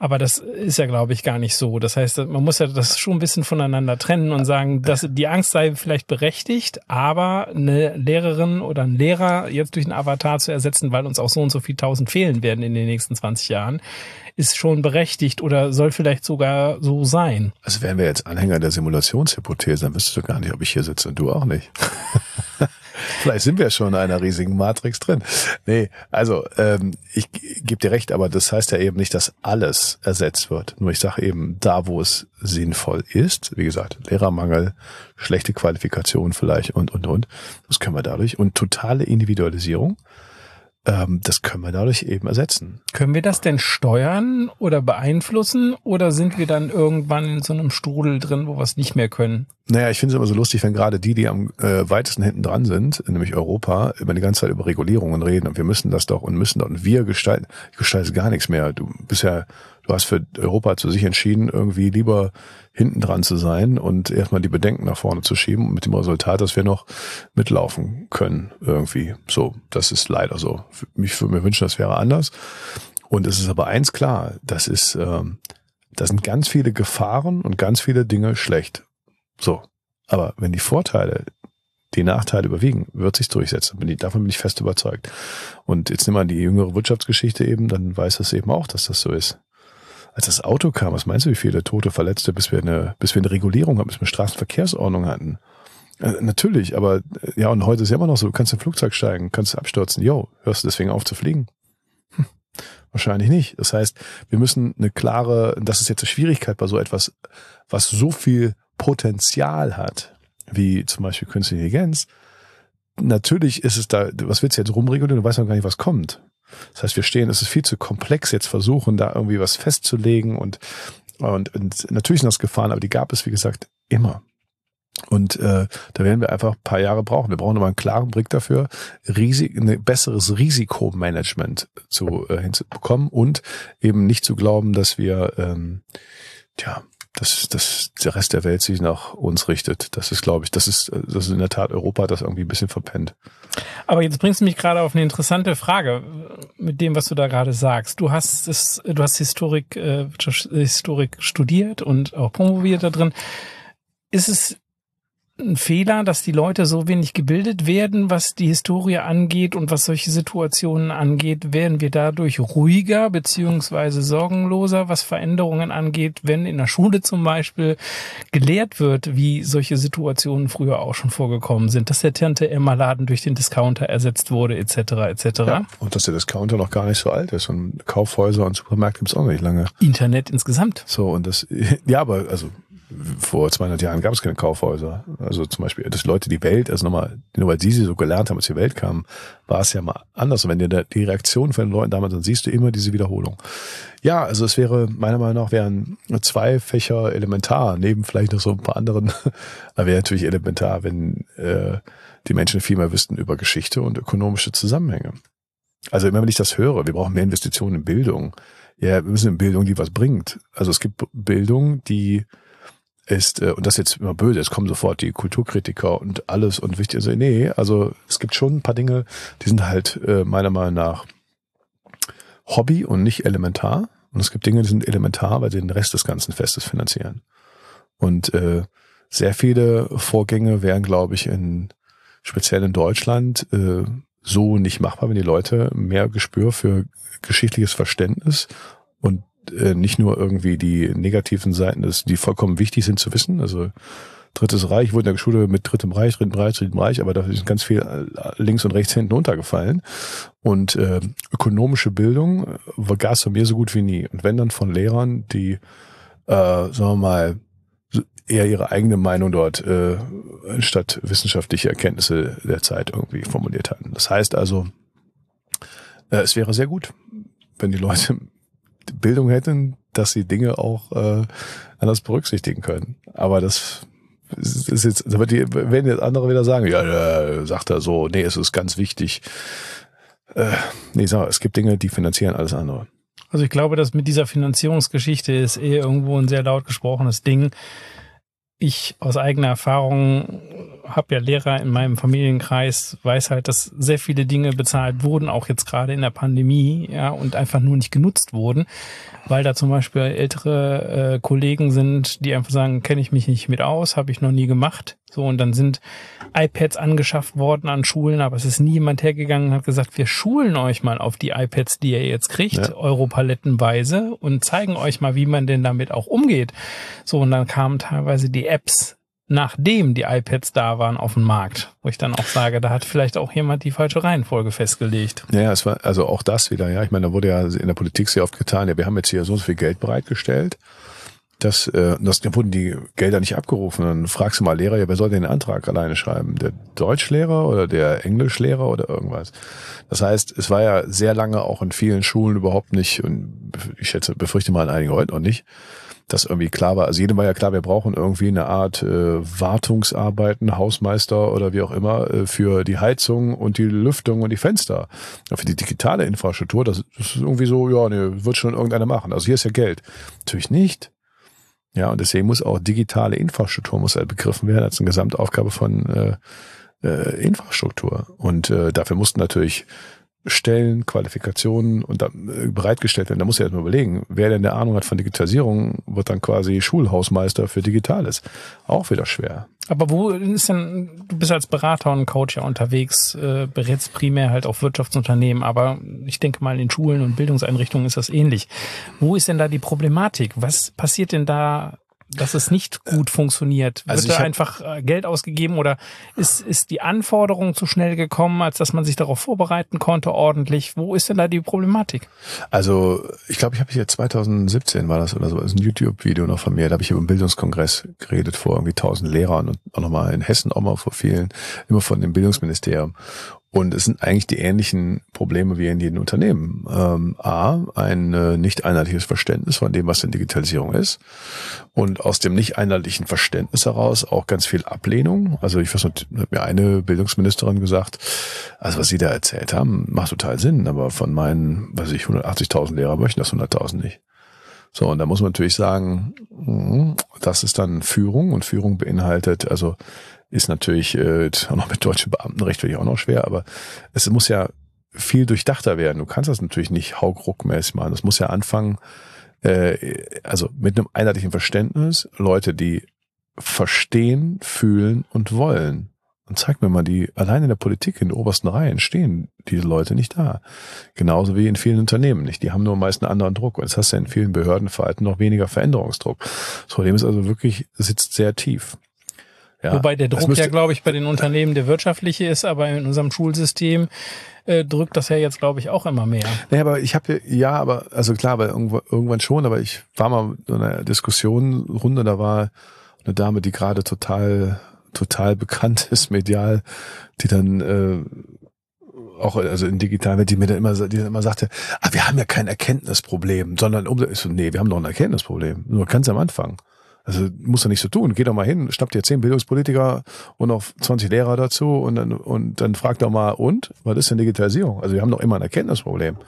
B: Aber das ist ja, glaube ich, gar nicht so. Das heißt, man muss ja das schon ein bisschen voneinander trennen und sagen, dass die Angst sei vielleicht berechtigt, aber eine Lehrerin oder ein Lehrer jetzt durch einen Avatar zu ersetzen, weil uns auch so und so viel tausend fehlen werden in den nächsten 20 Jahren, ist schon berechtigt oder soll vielleicht sogar so sein.
C: Also wären wir jetzt Anhänger der Simulationshypothese, dann wüsstest du gar nicht, ob ich hier sitze und du auch nicht. Vielleicht sind wir schon in einer riesigen Matrix drin. Nee, also ähm, ich gebe dir recht, aber das heißt ja eben nicht, dass alles ersetzt wird. Nur ich sage eben, da wo es sinnvoll ist, wie gesagt, Lehrermangel, schlechte Qualifikation vielleicht und, und, und, das können wir dadurch. Und totale Individualisierung, ähm, das können wir dadurch eben ersetzen.
B: Können wir das denn steuern oder beeinflussen oder sind wir dann irgendwann in so einem Strudel drin, wo wir es nicht mehr können?
C: Naja, ich finde es immer so lustig, wenn gerade die, die am äh, weitesten hinten dran sind, nämlich Europa, immer die ganze Zeit über Regulierungen reden und wir müssen das doch und müssen doch und wir gestalten, ich gestalte gar nichts mehr. Du bist ja, du hast für Europa zu sich entschieden, irgendwie lieber hinten dran zu sein und erstmal die Bedenken nach vorne zu schieben mit dem Resultat, dass wir noch mitlaufen können irgendwie. So, das ist leider so. Ich würde mir wünschen, das wäre anders. Und es ist aber eins klar, das ist, ähm, da sind ganz viele Gefahren und ganz viele Dinge schlecht. So. Aber wenn die Vorteile die Nachteile überwiegen, wird sich durchsetzen. Bin ich, davon bin ich fest überzeugt. Und jetzt nimm mal die jüngere Wirtschaftsgeschichte eben, dann weiß es eben auch, dass das so ist. Als das Auto kam, was meinst du, wie viele Tote, Verletzte, bis wir eine, bis wir eine Regulierung haben, bis wir eine Straßenverkehrsordnung hatten? Äh, natürlich, aber äh, ja, und heute ist ja immer noch so, du kannst in ein Flugzeug steigen, kannst abstürzen, yo, hörst du deswegen auf zu fliegen? Hm. Wahrscheinlich nicht. Das heißt, wir müssen eine klare, das ist jetzt eine Schwierigkeit bei so etwas, was so viel Potenzial hat, wie zum Beispiel Künstliche Intelligenz. Natürlich ist es da, was willst du jetzt rumregeln? Du weißt noch gar nicht, was kommt. Das heißt, wir stehen, es ist viel zu komplex, jetzt versuchen, da irgendwie was festzulegen und, und, und natürlich sind das Gefahren, aber die gab es, wie gesagt, immer. Und äh, da werden wir einfach ein paar Jahre brauchen. Wir brauchen aber einen klaren Blick dafür, Risik, ein besseres Risikomanagement zu äh, hinzubekommen und eben nicht zu glauben, dass wir ähm, ja dass, dass der Rest der Welt sich nach uns richtet. Das ist, glaube ich, das ist, das ist in der Tat Europa das irgendwie ein bisschen verpennt.
B: Aber jetzt bringst du mich gerade auf eine interessante Frage mit dem, was du da gerade sagst. Du hast es, du hast Historik, äh, Historik studiert und auch promoviert da drin. Ist es ein Fehler, dass die Leute so wenig gebildet werden, was die Historie angeht und was solche Situationen angeht? Werden wir dadurch ruhiger beziehungsweise sorgenloser, was Veränderungen angeht, wenn in der Schule zum Beispiel gelehrt wird, wie solche Situationen früher auch schon vorgekommen sind, dass der Tante Emma Laden durch den Discounter ersetzt wurde, etc. etc. Ja,
C: und dass der Discounter noch gar nicht so alt ist und Kaufhäuser und Supermärkte gibt's auch nicht lange.
B: Internet insgesamt.
C: So und das, ja, aber also vor 200 Jahren gab es keine Kaufhäuser. Also zum Beispiel, dass Leute die Welt, also nochmal, nur weil sie sie so gelernt haben, als die Welt kam, war es ja mal anders. Und wenn dir die Reaktion von den Leuten damals, dann siehst du immer diese Wiederholung. Ja, also es wäre, meiner Meinung nach, wären zwei Fächer elementar, neben vielleicht noch so ein paar anderen, aber wäre natürlich elementar, wenn äh, die Menschen viel mehr wüssten über Geschichte und ökonomische Zusammenhänge. Also immer wenn ich das höre, wir brauchen mehr Investitionen in Bildung. Ja, wir müssen in Bildung, die was bringt. Also es gibt Bildung, die ist, äh, und das ist jetzt immer böse, es kommen sofort die Kulturkritiker und alles und wichtig, also nee, also es gibt schon ein paar Dinge, die sind halt äh, meiner Meinung nach Hobby und nicht elementar. Und es gibt Dinge, die sind elementar, weil sie den Rest des ganzen Festes finanzieren. Und äh, sehr viele Vorgänge wären, glaube ich, in speziell in Deutschland äh, so nicht machbar, wenn die Leute mehr Gespür für geschichtliches Verständnis und äh, nicht nur irgendwie die negativen Seiten, des, die vollkommen wichtig sind zu wissen. Also Drittes Reich, wurde in der Schule mit Drittem Reich, Dritten Reich, Dritten Reich, aber da ist ganz viel äh, links und rechts hinten untergefallen. Und äh, ökonomische Bildung war gab von mir so gut wie nie. Und wenn dann von Lehrern, die, äh, sagen wir mal, eher ihre eigene Meinung dort äh, statt wissenschaftliche Erkenntnisse der Zeit irgendwie formuliert hatten. Das heißt also, äh, es wäre sehr gut, wenn die Leute Bildung hätten, dass sie Dinge auch äh, anders berücksichtigen können. Aber das ist jetzt, da werden jetzt andere wieder sagen, ja, ja, sagt er so, nee, es ist ganz wichtig. Äh, nee, sag mal, es gibt Dinge, die finanzieren alles andere.
B: Also ich glaube, dass mit dieser Finanzierungsgeschichte ist eh irgendwo ein sehr laut gesprochenes Ding. Ich aus eigener Erfahrung habe ja Lehrer in meinem Familienkreis, weiß halt, dass sehr viele Dinge bezahlt wurden, auch jetzt gerade in der Pandemie, ja, und einfach nur nicht genutzt wurden, weil da zum Beispiel ältere äh, Kollegen sind, die einfach sagen, kenne ich mich nicht mit aus, habe ich noch nie gemacht. So, und dann sind iPads angeschafft worden an Schulen, aber es ist nie jemand hergegangen und hat gesagt, wir schulen euch mal auf die iPads, die ihr jetzt kriegt, ja. europalettenweise und zeigen euch mal, wie man denn damit auch umgeht. So, und dann kamen teilweise die Apps nachdem die iPads da waren auf dem Markt, wo ich dann auch sage, da hat vielleicht auch jemand die falsche Reihenfolge festgelegt.
C: Ja, es war also auch das wieder, ja. Ich meine, da wurde ja in der Politik sehr oft getan, ja, wir haben jetzt hier so viel Geld bereitgestellt. Das, äh, das da wurden die Gelder nicht abgerufen. Dann fragst du mal Lehrer, ja, wer soll den Antrag alleine schreiben? Der Deutschlehrer oder der Englischlehrer oder irgendwas? Das heißt, es war ja sehr lange auch in vielen Schulen überhaupt nicht, und ich schätze, befürchte mal in einigen heute noch nicht, dass irgendwie klar war, also jedem war ja klar, wir brauchen irgendwie eine Art äh, Wartungsarbeiten, Hausmeister oder wie auch immer äh, für die Heizung und die Lüftung und die Fenster. Für die digitale Infrastruktur, das, das ist irgendwie so, ja, nee, wird schon irgendeiner machen. Also hier ist ja Geld. Natürlich nicht. Ja, und deswegen muss auch digitale Infrastruktur muss halt begriffen werden als eine Gesamtaufgabe von äh, äh, Infrastruktur. Und äh, dafür mussten natürlich Stellen, Qualifikationen und da, äh, bereitgestellt werden. Da muss er erstmal überlegen, wer denn der Ahnung hat von Digitalisierung, wird dann quasi Schulhausmeister für Digitales. Auch wieder schwer.
B: Aber wo ist denn, du bist als Berater und Coach ja unterwegs, äh, berätst primär halt auf Wirtschaftsunternehmen, aber ich denke mal in Schulen und Bildungseinrichtungen ist das ähnlich. Wo ist denn da die Problematik? Was passiert denn da dass es nicht gut funktioniert? Wird
C: Also
B: da
C: ich hab-
B: einfach äh, Geld ausgegeben oder ist, ist die Anforderung zu schnell gekommen, als dass man sich darauf vorbereiten konnte ordentlich? Wo ist denn da die Problematik?
C: Also ich glaube, ich habe hier 2017 war das oder so, das ist ein YouTube-Video noch von mir, da habe ich über einen Bildungskongress geredet vor irgendwie 1000 Lehrern und auch nochmal in Hessen auch mal vor vielen, immer von dem Bildungsministerium. Und es sind eigentlich die ähnlichen Probleme wie in jedem Unternehmen. Ähm, A, ein äh, nicht einheitliches Verständnis von dem, was denn Digitalisierung ist. Und aus dem nicht einheitlichen Verständnis heraus auch ganz viel Ablehnung. Also ich weiß nicht, hat mir eine Bildungsministerin gesagt, also was Sie da erzählt haben, macht total Sinn, aber von meinen, weiß ich, 180.000 Lehrer möchten das 100.000 nicht. So, und da muss man natürlich sagen, mhm, das ist dann Führung und Führung beinhaltet, also ist natürlich äh, auch noch mit deutschem Beamtenrecht wirklich auch noch schwer, aber es muss ja viel durchdachter werden. Du kannst das natürlich nicht haugruckmäßig machen. Das muss ja anfangen, äh, also mit einem einheitlichen Verständnis, Leute, die verstehen, fühlen und wollen. Und zeig mir mal, die allein in der Politik in den obersten Reihen stehen diese Leute nicht da. Genauso wie in vielen Unternehmen nicht. Die haben nur meist einen anderen Druck. Und jetzt hast du in vielen Behördenverhalten noch weniger Veränderungsdruck. Das Problem ist also wirklich, sitzt sehr tief. Ja,
B: Wobei der Druck ja, glaube ich, bei den Unternehmen der wirtschaftliche ist, aber in unserem Schulsystem äh, drückt das ja jetzt, glaube ich, auch immer mehr.
C: Nee, aber ich habe ja, aber also klar, aber irgendwo, irgendwann schon, aber ich war mal in einer Diskussionrunde, da war eine Dame, die gerade total total bekannt ist medial, die dann äh, auch also in digitalen die mir dann immer die dann immer sagte, ah, wir haben ja kein Erkenntnisproblem, sondern um ich so, nee, wir haben doch ein Erkenntnisproblem, nur ganz am Anfang. Also muss er nicht so tun. Geh doch mal hin, schnappt dir zehn Bildungspolitiker und noch 20 Lehrer dazu und dann, und dann fragt doch mal, und? Was ist denn Digitalisierung? Also wir haben doch immer ein Erkenntnisproblem.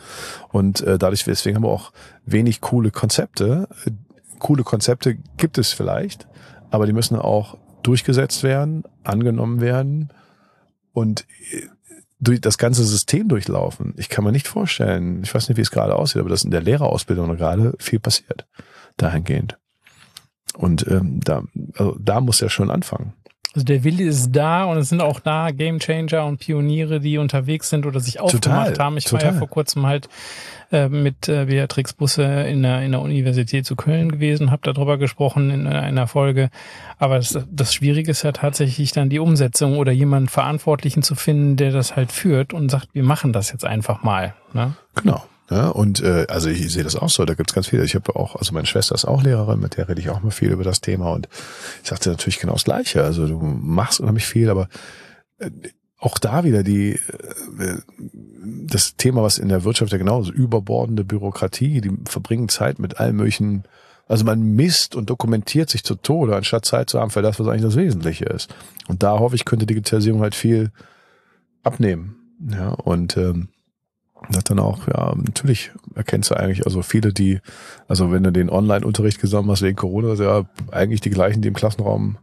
C: Und äh, dadurch, deswegen haben wir auch wenig coole Konzepte. Coole Konzepte gibt es vielleicht, aber die müssen auch durchgesetzt werden, angenommen werden und äh, durch das ganze System durchlaufen. Ich kann mir nicht vorstellen, ich weiß nicht, wie es gerade aussieht, aber dass in der Lehrerausbildung gerade viel passiert, dahingehend. Und ähm, da, also da muss er schon anfangen.
B: Also der Wille ist da und es sind auch da Gamechanger und Pioniere, die unterwegs sind oder sich aufgemacht
C: Total,
B: haben. Ich war
C: total.
B: ja vor kurzem halt äh, mit äh, Beatrix Busse in der, in der Universität zu Köln gewesen, habe darüber gesprochen in einer Folge. Aber das, das Schwierige ist ja tatsächlich dann die Umsetzung oder jemanden Verantwortlichen zu finden, der das halt führt und sagt, wir machen das jetzt einfach mal. Ne?
C: Genau. Ja, und äh, also ich sehe das auch so, da gibt's ganz viele. Ich habe auch, also meine Schwester ist auch Lehrerin, mit der rede ich auch mal viel über das Thema und ich sagte natürlich genau das Gleiche. Also du machst unheimlich viel, aber äh, auch da wieder die äh, das Thema, was in der Wirtschaft ja genauso überbordende Bürokratie, die verbringen Zeit mit allen möglichen, also man misst und dokumentiert sich zu Tode, anstatt Zeit zu haben für das, was eigentlich das Wesentliche ist. Und da hoffe ich, könnte Digitalisierung halt viel abnehmen. Ja, und ähm, das dann auch, ja, natürlich erkennst du eigentlich, also viele, die, also wenn du den Online-Unterricht gesammelt hast wegen Corona, ja, eigentlich die gleichen, die im Klassenraum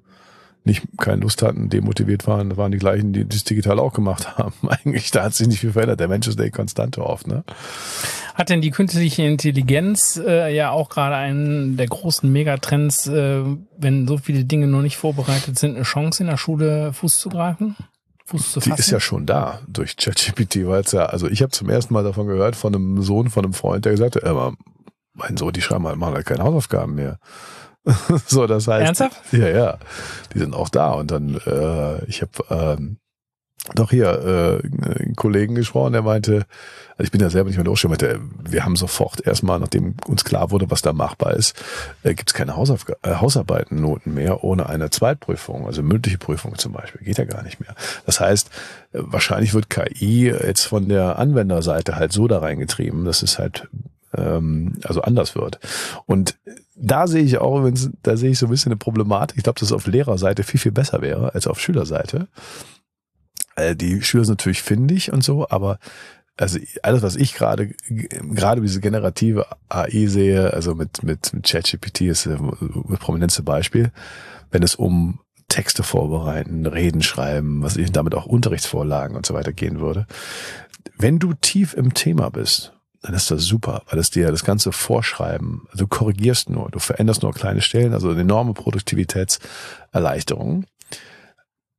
C: nicht keine Lust hatten, demotiviert waren, waren die gleichen, die das digital auch gemacht haben. Eigentlich, da hat sich nicht viel verändert. Der Mensch ist der Konstante oft, ne?
B: Hat denn die künstliche Intelligenz äh, ja auch gerade einen der großen Megatrends, äh, wenn so viele Dinge noch nicht vorbereitet sind, eine Chance in der Schule Fuß zu greifen? Fuß
C: Die ist ja schon da durch ChatGPT, weil es ja, also ich habe zum ersten Mal davon gehört von einem Sohn von einem Freund, der gesagt hat, aber mein Sohn, die schreiben halt, machen halt keine Hausaufgaben mehr. so, das heißt.
B: Ernsthaft?
C: Ja, ja. Die sind auch da. Und dann, äh, ich habe ähm, doch hier äh, einen Kollegen gesprochen, der meinte, also ich bin ja selber nicht mehr durchgeschrieben, meinte, wir haben sofort erstmal, nachdem uns klar wurde, was da machbar ist, äh, gibt es keine Hausaufga äh, Hausarbeitennoten mehr ohne eine Zweitprüfung, also mündliche Prüfung zum Beispiel, geht ja gar nicht mehr. Das heißt, äh, wahrscheinlich wird KI jetzt von der Anwenderseite halt so da reingetrieben, dass es halt ähm, also anders wird. Und da sehe ich auch, da sehe ich so ein bisschen eine Problematik. Ich glaube, dass es auf Lehrerseite viel, viel besser wäre als auf Schülerseite. Äh, die Schüler sind natürlich findig und so, aber also alles, was ich gerade, gerade diese generative AI sehe, also mit, mit, mit ChatGPT ist das prominenteste Beispiel, wenn es um Texte vorbereiten, Reden schreiben, was ich damit auch Unterrichtsvorlagen und so weiter gehen würde. Wenn du tief im Thema bist, dann ist das super, weil es dir das ganze Vorschreiben, also du korrigierst nur, du veränderst nur kleine Stellen, also eine enorme Produktivitätserleichterung.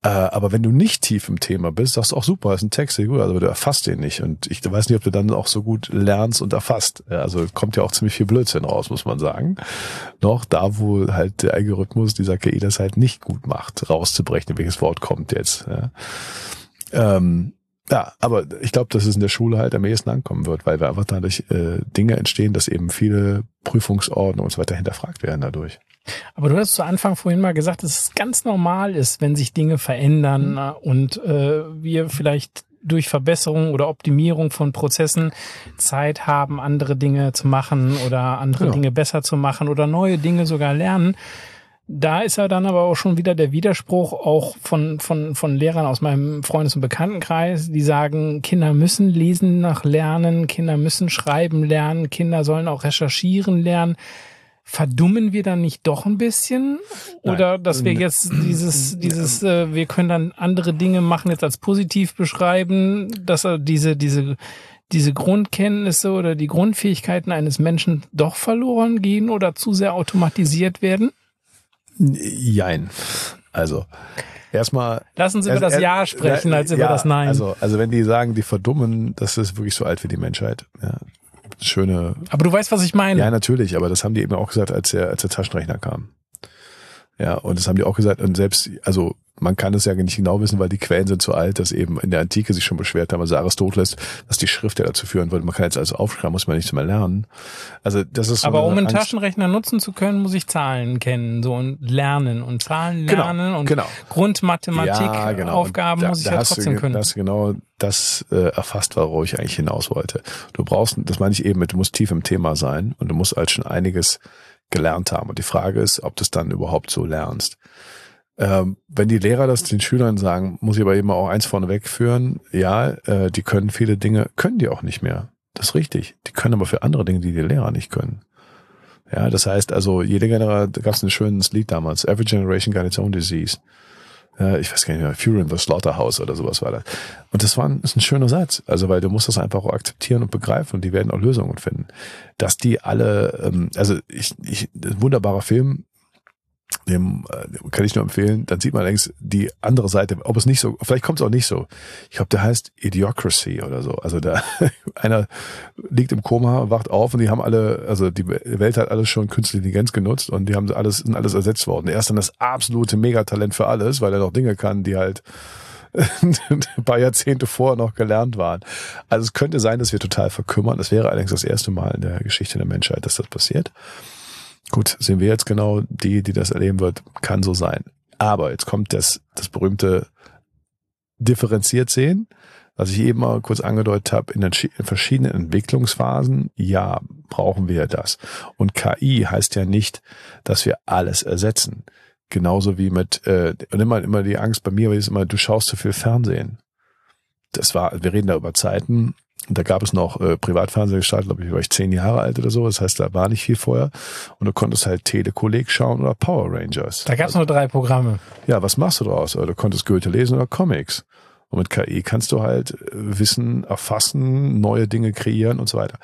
C: Äh, aber wenn du nicht tief im Thema bist, sagst du auch super, ist ein Text, gut, aber du erfasst den nicht. Und ich weiß nicht, ob du dann auch so gut lernst und erfasst. Also kommt ja auch ziemlich viel Blödsinn raus, muss man sagen. Noch da, wo halt der Algorithmus dieser KI das halt nicht gut macht, rauszubrechen, welches Wort kommt jetzt. Ja. Ähm, ja, aber ich glaube, dass es in der Schule halt am ehesten ankommen wird, weil wir einfach dadurch äh, Dinge entstehen, dass eben viele Prüfungsordnungen und so weiter hinterfragt werden dadurch.
B: Aber du hast zu Anfang vorhin mal gesagt, dass es ganz normal ist, wenn sich Dinge verändern mhm. und äh, wir vielleicht durch Verbesserung oder Optimierung von Prozessen Zeit haben, andere Dinge zu machen oder andere genau. Dinge besser zu machen oder neue Dinge sogar lernen. Da ist ja dann aber auch schon wieder der Widerspruch auch von, von, von Lehrern aus meinem Freundes- und Bekanntenkreis, die sagen, Kinder müssen lesen nach lernen, Kinder müssen schreiben lernen, Kinder sollen auch recherchieren lernen. Verdummen wir dann nicht doch ein bisschen? Oder Nein. dass wir jetzt dieses, dieses, äh, wir können dann andere Dinge machen, jetzt als positiv beschreiben, dass er diese, diese, diese Grundkenntnisse oder die Grundfähigkeiten eines Menschen doch verloren gehen oder zu sehr automatisiert werden?
C: Jein. Also, erstmal.
B: Lassen Sie über das Ja sprechen, als über ja, das Nein.
C: Also, also wenn die sagen, die verdummen, das ist wirklich so alt wie die Menschheit. Ja. Schöne.
B: Aber du weißt, was ich meine.
C: Ja, natürlich, aber das haben die eben auch gesagt, als der, als der Taschenrechner kam. Ja, und das haben die auch gesagt, und selbst, also man kann es ja nicht genau wissen, weil die Quellen sind so alt, dass eben in der Antike sich schon beschwert haben, also Aristoteles, dass die Schrift ja dazu führen würde. Man kann jetzt also aufschreiben, muss man nichts mehr lernen. Also das ist so
B: Aber um einen Angst. Taschenrechner nutzen zu können, muss ich Zahlen kennen, so und lernen und Zahlen genau, lernen genau, und genau. Grundmathematik ja, genau. Da, muss ich ja trotzdem du, können.
C: Das genau das äh, erfasst, worauf ich eigentlich hinaus wollte. Du brauchst, das meine ich eben mit, du musst tief im Thema sein und du musst halt schon einiges gelernt haben. Und die Frage ist, ob du es dann überhaupt so lernst. Ähm, wenn die Lehrer das den Schülern sagen, muss ich aber eben auch eins vorneweg führen. Ja, äh, die können viele Dinge, können die auch nicht mehr. Das ist richtig. Die können aber für andere Dinge, die die Lehrer nicht können. Ja, das heißt also, jede Generation, da gab es ein schönes Lied damals, Every Generation got its own disease. Äh, ich weiß gar nicht mehr, Fury in the Slaughterhouse oder sowas war das. Und das war ein, ist ein schöner Satz. Also, weil du musst das einfach auch akzeptieren und begreifen und die werden auch Lösungen finden. Dass die alle, ähm, also ich, ich, ein wunderbarer Film, dem, äh, dem kann ich nur empfehlen, dann sieht man längst die andere Seite, ob es nicht so, vielleicht kommt es auch nicht so. Ich glaube, der heißt Idiocracy oder so. Also da einer liegt im Koma, wacht auf und die haben alle, also die Welt hat alles schon künstliche Intelligenz genutzt und die haben alles, sind alles ersetzt worden. Er ist dann das absolute Megatalent für alles, weil er noch Dinge kann, die halt ein paar Jahrzehnte vorher noch gelernt waren. Also es könnte sein, dass wir total verkümmern. Das wäre allerdings das erste Mal in der Geschichte der Menschheit, dass das passiert. Gut, sehen wir jetzt genau, die, die das erleben wird, kann so sein. Aber jetzt kommt das, das berühmte differenziert sehen, was ich eben mal kurz angedeutet habe, in den in verschiedenen Entwicklungsphasen, ja, brauchen wir das. Und KI heißt ja nicht, dass wir alles ersetzen. Genauso wie mit, äh, und immer, immer die Angst bei mir ist immer, du schaust zu viel Fernsehen. Das war, wir reden da über Zeiten, da gab es noch äh, Privatfernsehen gestartet, glaube ich, war ich zehn Jahre alt oder so. Das heißt, da war nicht viel vorher. Und du konntest halt Telekolleg schauen oder Power Rangers.
B: Da gab es also, nur drei Programme.
C: Ja, was machst du draus? Oder du konntest Goethe lesen oder Comics. Und mit KI kannst du halt äh, Wissen erfassen, neue Dinge kreieren und so weiter.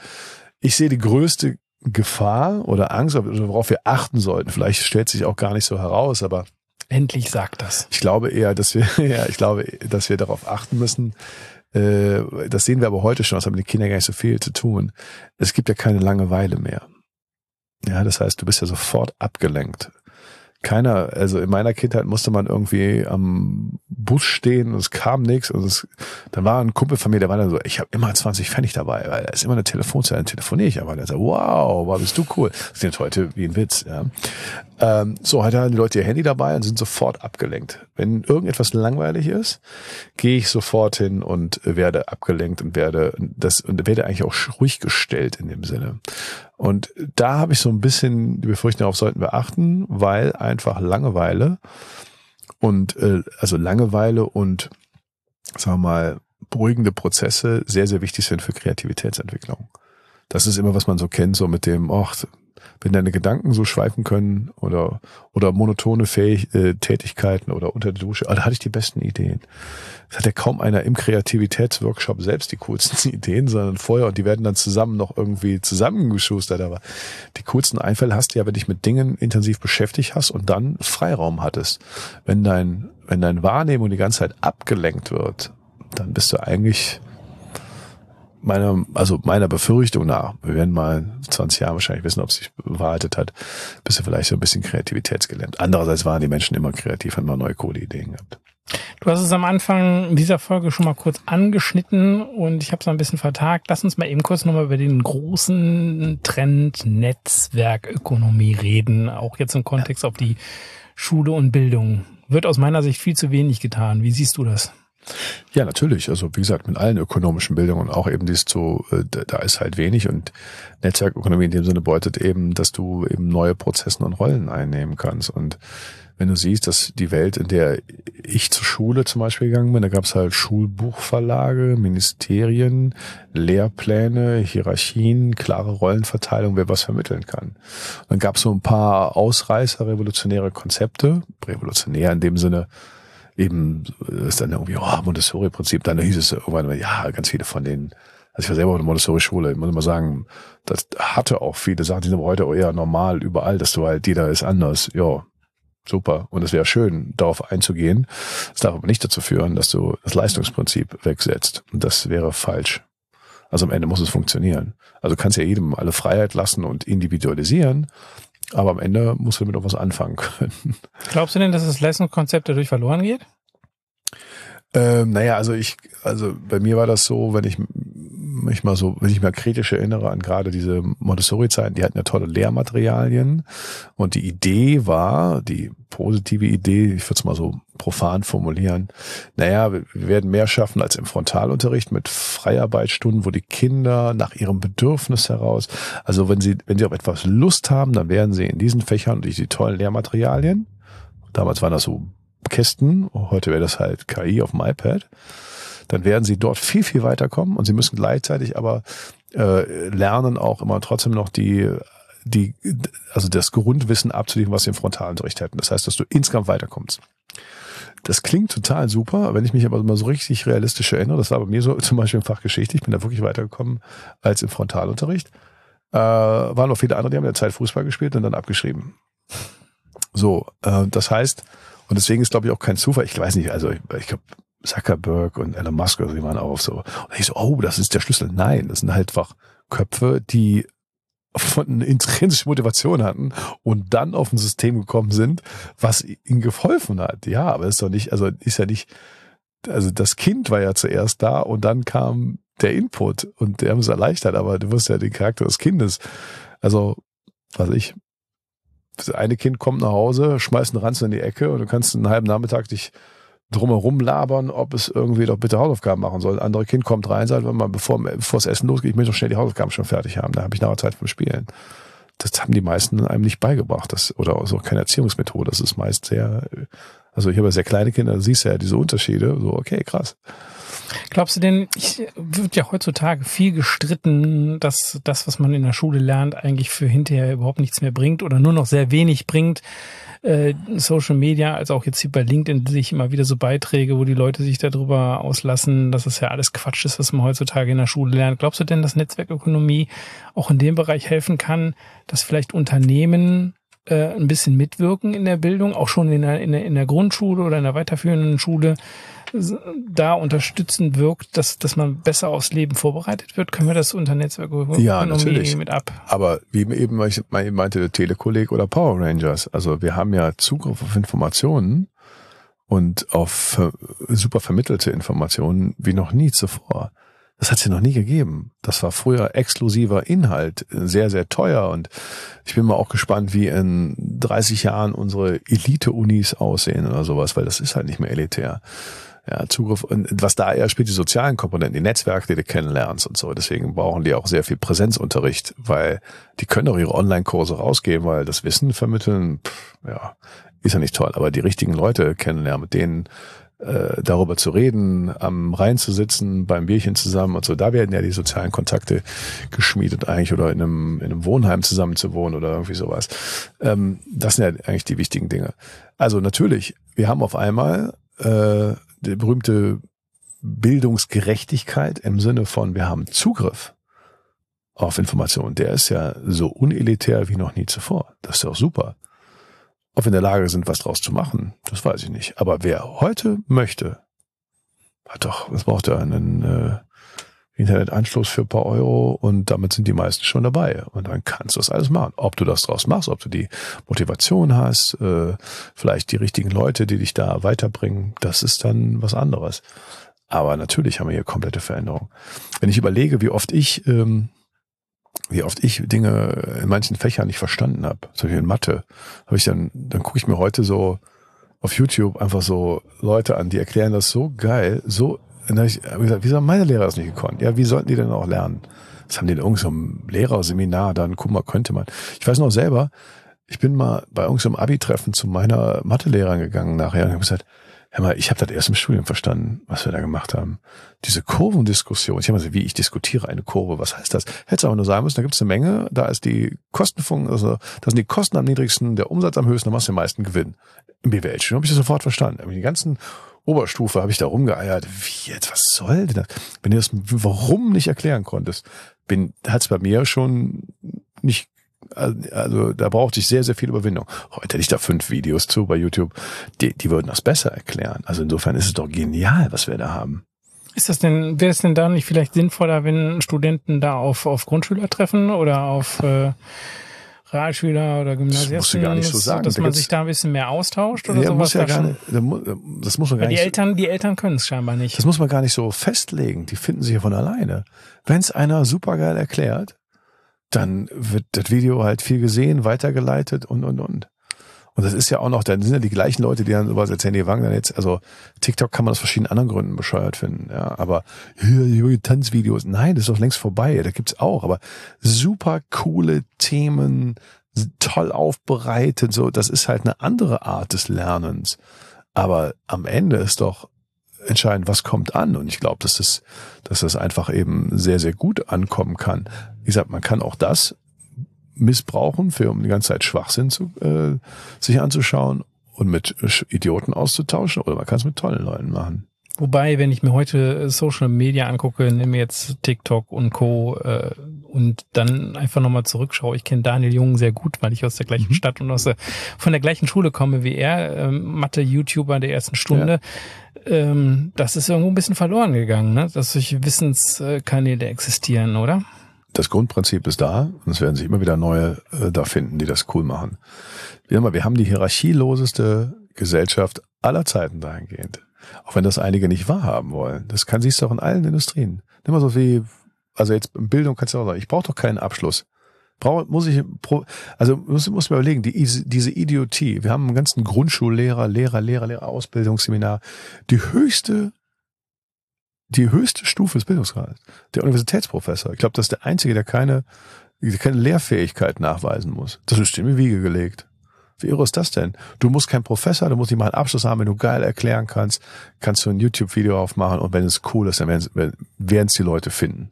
C: Ich sehe die größte Gefahr oder Angst, worauf wir achten sollten. Vielleicht stellt sich auch gar nicht so heraus, aber
B: endlich sagt das.
C: Ich glaube eher, dass wir, ja, ich glaube, dass wir darauf achten müssen, äh, das sehen wir aber heute schon, das haben die Kinder gar nicht so viel zu tun. Es gibt ja keine Langeweile mehr. Ja, das heißt, du bist ja sofort abgelenkt keiner, also in meiner Kindheit musste man irgendwie am Bus stehen und es kam nichts und es, dann war ein Kumpel von mir, der war dann so, ich habe immer 20 Pfennig dabei, weil da ist immer eine Telefonzelle, dann telefoniere ich aber. Der sagt, wow, wow, bist du cool. Das klingt heute wie ein Witz, ja. Ähm, so, heute haben die Leute ihr Handy dabei und sind sofort abgelenkt. Wenn irgendetwas langweilig ist, gehe ich sofort hin und werde abgelenkt und werde das und werde eigentlich auch ruhig gestellt in dem Sinne. Und da habe ich so ein bisschen die Befürchtung, darauf sollten wir achten, weil einfach Langeweile und äh, also Langeweile und sagen wir mal beruhigende Prozesse sehr, sehr wichtig sind für Kreativitätsentwicklung. Das ist immer, was man so kennt, so mit dem, ach, wenn deine Gedanken so schweifen können oder, oder monotone Fähig äh, Tätigkeiten oder unter der Dusche, ah, da hatte ich die besten Ideen. Es hat ja kaum einer im Kreativitätsworkshop selbst die coolsten Ideen, sondern vorher und die werden dann zusammen noch irgendwie zusammengeschustert. Aber die coolsten Einfälle hast du ja, wenn dich mit Dingen intensiv beschäftigt hast und dann Freiraum hattest. Wenn dein, wenn dein Wahrnehmung die ganze Zeit abgelenkt wird, dann bist du eigentlich meiner, also meiner Befürchtung nach, wir werden mal 20 Jahre wahrscheinlich wissen, ob es sich bewahrheitet hat, bist du vielleicht so ein bisschen kreativitätsgelähmt. Andererseits waren die Menschen immer kreativ, haben immer neue coole Ideen gehabt.
B: Du hast es am Anfang dieser Folge schon mal kurz angeschnitten und ich habe es ein bisschen vertagt. Lass uns mal eben kurz nochmal über den großen Trend Netzwerkökonomie reden, auch jetzt im Kontext auf die Schule und Bildung. Wird aus meiner Sicht viel zu wenig getan. Wie siehst du das?
C: Ja, natürlich. Also wie gesagt, mit allen ökonomischen Bildungen auch eben dies zu, äh, da ist halt wenig und Netzwerkökonomie in dem Sinne bedeutet eben, dass du eben neue Prozessen und Rollen einnehmen kannst. Und wenn du siehst, dass die Welt, in der ich zur Schule zum Beispiel gegangen bin, da gab es halt Schulbuchverlage, Ministerien, Lehrpläne, Hierarchien, klare Rollenverteilung, wer was vermitteln kann. Dann gab es so ein paar Ausreißer, revolutionäre Konzepte, revolutionär in dem Sinne, eben ist dann irgendwie, oh, Montessori-Prinzip, dann hieß es irgendwann, ja, ganz viele von denen, also ich war selber auf der Montessori-Schule, ich muss mal sagen, das hatte auch viele Sachen, die sind heute eher normal überall, dass du halt, jeder ist anders, ja, super. Und es wäre schön, darauf einzugehen. Es darf aber nicht dazu führen, dass du das Leistungsprinzip wegsetzt. Und das wäre falsch. Also am Ende muss es funktionieren. Also kannst ja jedem alle Freiheit lassen und individualisieren, aber am Ende musst du damit auch was anfangen können.
B: Glaubst du denn, dass das Leistungskonzept dadurch verloren geht?
C: Ähm, naja, also ich, also bei mir war das so, wenn ich mich mal so, wenn ich mal kritisch erinnere an gerade diese Montessori-Zeiten, die hatten ja tolle Lehrmaterialien. Und die Idee war, die positive Idee, ich würde es mal so profan formulieren, naja, wir werden mehr schaffen als im Frontalunterricht mit Freiarbeitsstunden, wo die Kinder nach ihrem Bedürfnis heraus, also wenn sie, wenn sie auf etwas Lust haben, dann werden sie in diesen Fächern durch die tollen Lehrmaterialien, damals waren das so Kästen, heute wäre das halt KI auf dem iPad, dann werden sie dort viel, viel weiterkommen und sie müssen gleichzeitig aber äh, lernen auch immer trotzdem noch die die, also das Grundwissen abzuliefern, was sie im Frontalunterricht hätten. Das heißt, dass du insgesamt weiterkommst. Das klingt total super, wenn ich mich aber mal so richtig realistisch erinnere, das war bei mir so zum Beispiel im Fach Geschichte, ich bin da wirklich weitergekommen als im Frontalunterricht, äh, waren noch viele andere, die haben in der Zeit Fußball gespielt und dann abgeschrieben. So, äh, das heißt, und deswegen ist, glaube ich, auch kein Zufall. Ich weiß nicht, also ich, ich glaube, Zuckerberg und Elon Musk, also die waren auch so. Und ich so, oh, das ist der Schlüssel. Nein, das sind halt einfach Köpfe, die von intrinsische Motivation hatten und dann auf ein System gekommen sind, was ihnen geholfen hat. Ja, aber ist doch nicht, also ist ja nicht, also das Kind war ja zuerst da und dann kam der Input und der haben es erleichtert, aber du wirst ja den Charakter des Kindes. Also, was ich, das eine Kind kommt nach Hause, schmeißt einen Ranzen in die Ecke und du kannst einen halben Nachmittag dich drumherum labern, ob es irgendwie doch bitte Hausaufgaben machen soll. Ein anderes Kind kommt rein, sagt, wenn man, bevor, bevor das Essen losgeht, ich möchte doch schnell die Hausaufgaben schon fertig haben. Da habe ich nachher Zeit vom Spielen. Das haben die meisten einem nicht beigebracht. Das, oder auch keine Erziehungsmethode. Das ist meist sehr, also ich habe ja sehr kleine Kinder, da siehst du ja diese Unterschiede. So, okay, krass.
B: Glaubst du denn, ich, wird ja heutzutage viel gestritten, dass das, was man in der Schule lernt, eigentlich für hinterher überhaupt nichts mehr bringt oder nur noch sehr wenig bringt? Äh, Social Media, als auch jetzt hier bei LinkedIn sich immer wieder so Beiträge, wo die Leute sich darüber auslassen, dass es ja alles Quatsch ist, was man heutzutage in der Schule lernt. Glaubst du denn, dass Netzwerkökonomie auch in dem Bereich helfen kann, dass vielleicht Unternehmen äh, ein bisschen mitwirken in der Bildung, auch schon in der, in der, in der Grundschule oder in der weiterführenden Schule, da unterstützend wirkt, dass, dass man besser aufs Leben vorbereitet wird? Können wir das unter Netzwerkökonomie
C: ja, natürlich.
B: mit ab?
C: Aber wie eben ich meinte Telekolleg oder Power Rangers, also wir haben ja Zugriff auf Informationen und auf super vermittelte Informationen wie noch nie zuvor. Das hat es ja noch nie gegeben. Das war früher exklusiver Inhalt, sehr, sehr teuer. Und ich bin mal auch gespannt, wie in 30 Jahren unsere Elite-Unis aussehen oder sowas, weil das ist halt nicht mehr elitär ja, Zugriff und was da eher spielt, die sozialen Komponenten, die Netzwerke, die du kennenlernst und so. Deswegen brauchen die auch sehr viel Präsenzunterricht, weil die können auch ihre Online-Kurse rausgeben, weil das Wissen vermitteln, pff, ja, ist ja nicht toll, aber die richtigen Leute kennenlernen, mit denen äh, darüber zu reden, am Rhein zu sitzen, beim Bierchen zusammen und so. Da werden ja die sozialen Kontakte geschmiedet eigentlich oder in einem, in einem Wohnheim zusammen zu wohnen oder irgendwie sowas. Ähm, das sind ja eigentlich die wichtigen Dinge. Also natürlich, wir haben auf einmal äh, die berühmte Bildungsgerechtigkeit im Sinne von, wir haben Zugriff auf Informationen. Der ist ja so unelitär wie noch nie zuvor. Das ist ja auch super. Ob wir in der Lage sind, was draus zu machen, das weiß ich nicht. Aber wer heute möchte, hat doch, was braucht er? Einen äh, Internetanschluss für ein paar Euro und damit sind die meisten schon dabei. Und dann kannst du das alles machen. Ob du das draus machst, ob du die Motivation hast, äh, vielleicht die richtigen Leute, die dich da weiterbringen, das ist dann was anderes. Aber natürlich haben wir hier komplette Veränderung. Wenn ich überlege, wie oft ich ähm, wie oft ich Dinge in manchen Fächern nicht verstanden habe, zum Beispiel in Mathe, habe ich dann, dann gucke ich mir heute so auf YouTube einfach so Leute an, die erklären das so geil, so, dann habe ich gesagt, wieso haben meine Lehrer das nicht gekonnt? Ja, wie sollten die denn auch lernen? Das haben die in irgendeinem Lehrerseminar, dann guck mal, könnte man. Ich weiß noch selber, ich bin mal bei irgendeinem Abi-Treffen zu meiner Mathelehrerin gegangen nachher und habe gesagt, Hör mal, ich habe das erst im Studium verstanden, was wir da gemacht haben. Diese Kurvendiskussion. Ich habe mal wie ich diskutiere eine Kurve. Was heißt das? Hätte aber nur sagen müssen, da gibt es eine Menge, da ist die Kostenfunk, also da sind die Kosten am niedrigsten, der Umsatz am höchsten, da machst du den meisten Gewinn. Im BWL-Studium habe ich das sofort verstanden. Aber die ganzen Oberstufe habe ich da rumgeeiert. Wie jetzt? Was soll denn das? Wenn du das warum nicht erklären konntest, bin, hat es bei mir schon nicht also da brauchte ich sehr, sehr viel Überwindung. Heute hätte ich da fünf Videos zu bei YouTube, die, die würden das besser erklären. Also insofern ist es doch genial, was wir da haben.
B: Ist das denn, wäre es denn da nicht vielleicht sinnvoller, wenn Studenten da auf, auf Grundschüler treffen oder auf äh, Realschüler oder Gymnasiasten? Das muss
C: ich gar nicht so sagen.
B: Dass da man sich da ein bisschen mehr austauscht oder
C: ja,
B: sowas?
C: Muss ja gar nicht, das muss man gar
B: die
C: nicht.
B: Eltern, die Eltern können es scheinbar nicht.
C: Das muss man gar nicht so festlegen. Die finden sich ja von alleine. Wenn es einer supergeil erklärt, dann wird das Video halt viel gesehen, weitergeleitet und, und, und. Und das ist ja auch noch, dann sind ja die gleichen Leute, die dann sowas erzählen, die Wang dann jetzt, also TikTok kann man aus verschiedenen anderen Gründen bescheuert finden, ja, aber hier, hier Tanzvideos, nein, das ist doch längst vorbei, da gibt's auch, aber super coole Themen, toll aufbereitet, so, das ist halt eine andere Art des Lernens. Aber am Ende ist doch entscheiden, was kommt an. Und ich glaube, dass das, dass das einfach eben sehr, sehr gut ankommen kann. Wie gesagt, man kann auch das missbrauchen, für um die ganze Zeit Schwachsinn zu, äh, sich anzuschauen und mit Idioten auszutauschen, oder man kann es mit tollen Leuten machen.
B: Wobei, wenn ich mir heute Social Media angucke, nehme jetzt TikTok und Co. Äh, und dann einfach nochmal zurückschaue. Ich kenne Daniel Jung sehr gut, weil ich aus der gleichen mhm. Stadt und aus der, von der gleichen Schule komme wie er, ähm, Mathe-YouTuber der ersten Stunde. Ja. Ähm, das ist irgendwo ein bisschen verloren gegangen, ne? dass solche Wissenskanäle existieren, oder?
C: Das Grundprinzip ist da und es werden sich immer wieder neue äh, da finden, die das cool machen. Wir haben, wir haben die hierarchieloseste Gesellschaft aller Zeiten dahingehend. Auch wenn das einige nicht wahrhaben wollen. Das kann siehst du auch in allen Industrien. Nimm mal so wie, also jetzt in Bildung kannst du auch sagen, ich brauche doch keinen Abschluss. Brauch, muss ich, also muss, muss mir überlegen, die, diese Idiotie. Wir haben einen ganzen Grundschullehrer, Lehrer, Lehrer, Lehrer, Ausbildungsseminar. Die höchste, die höchste Stufe des Bildungsgrades. Der Universitätsprofessor. Ich glaube, das ist der einzige, der keine, keine Lehrfähigkeit nachweisen muss. Das ist in die Wiege gelegt. Wie irre ist das denn? Du musst kein Professor, du musst nicht mal einen Abschluss haben, wenn du geil erklären kannst, kannst du ein YouTube-Video aufmachen und wenn es cool ist, dann werden es die Leute finden.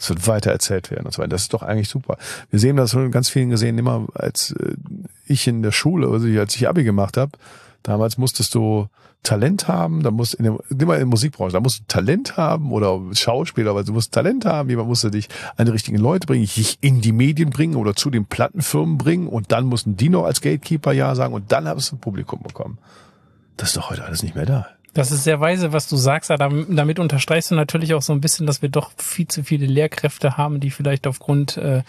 C: Es wird weiter erzählt werden und so weiter. Das ist doch eigentlich super. Wir sehen das schon in ganz vielen gesehen, immer als äh, ich in der Schule, also als ich Abi gemacht habe, damals musstest du Talent haben, da musst in der, immer in der Musikbranche, da musst du Talent haben oder Schauspieler, aber du musst Talent haben, jemand musste dich an die richtigen Leute bringen, dich in die Medien bringen oder zu den Plattenfirmen bringen und dann mussten die noch als Gatekeeper ja sagen und dann hast du ein Publikum bekommen. Das ist doch heute alles nicht mehr da.
B: Das ist sehr weise, was du sagst. Damit unterstreichst du natürlich auch so ein bisschen, dass wir doch viel zu viele Lehrkräfte haben, die vielleicht aufgrund äh,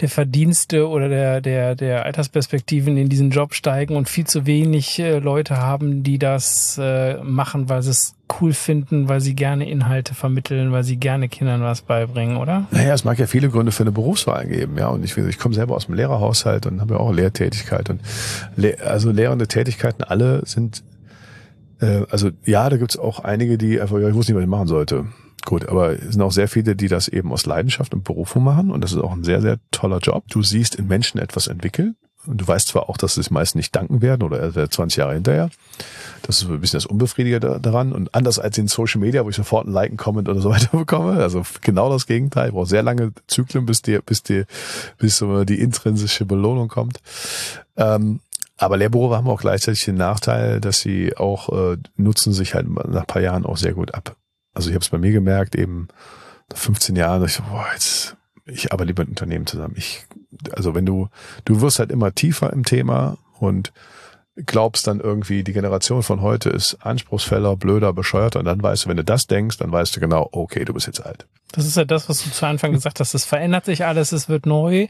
B: der Verdienste oder der, der, der Altersperspektiven in diesen Job steigen und viel zu wenig äh, Leute haben, die das äh, machen, weil sie es cool finden, weil sie gerne Inhalte vermitteln, weil sie gerne Kindern was beibringen, oder?
C: Naja, es mag ja viele Gründe für eine Berufswahl geben, ja. Und ich, ich komme selber aus dem Lehrerhaushalt und habe ja auch Lehrtätigkeit. Und le also lehrende Tätigkeiten alle sind äh, also ja, da gibt's auch einige, die einfach, ja, ich wusste nicht, was ich machen sollte. Gut, aber es sind auch sehr viele, die das eben aus Leidenschaft und Berufung machen und das ist auch ein sehr, sehr toller Job. Du siehst in Menschen etwas entwickeln Du weißt zwar auch, dass sie es meist nicht danken werden oder 20 Jahre hinterher. Das ist ein bisschen das Unbefriedigende daran. Und anders als in Social Media, wo ich sofort ein Like, ein Comment oder so weiter bekomme. Also genau das Gegenteil. Ich brauche sehr lange Zyklen, bis die, bis die, bis die intrinsische Belohnung kommt. Ähm, aber Lehrberufe haben auch gleichzeitig den Nachteil, dass sie auch äh, nutzen sich halt nach paar Jahren auch sehr gut ab. Also ich habe es bei mir gemerkt, eben nach 15 Jahren, ich so, boah, jetzt ich arbeite lieber mit Unternehmen zusammen. Ich, also wenn du, du wirst halt immer tiefer im Thema und glaubst dann irgendwie, die Generation von heute ist anspruchsvoller, blöder, bescheuerter und dann weißt du, wenn du das denkst, dann weißt du genau, okay, du bist jetzt alt.
B: Das ist ja das, was du zu Anfang gesagt hast. Es verändert sich alles, es wird neu.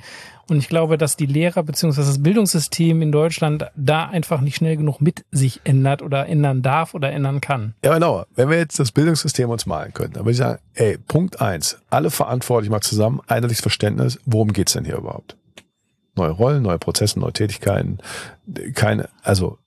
B: Und ich glaube, dass die Lehrer bzw. das Bildungssystem in Deutschland da einfach nicht schnell genug mit sich ändert oder ändern darf oder ändern kann.
C: Ja, genau. Wenn wir jetzt das Bildungssystem uns malen könnten, dann würde ich sagen, ey, Punkt eins, alle verantwortlich mal zusammen, einheitliches Verständnis, worum geht's denn hier überhaupt? Neue Rollen, neue Prozesse, neue Tätigkeiten, keine, also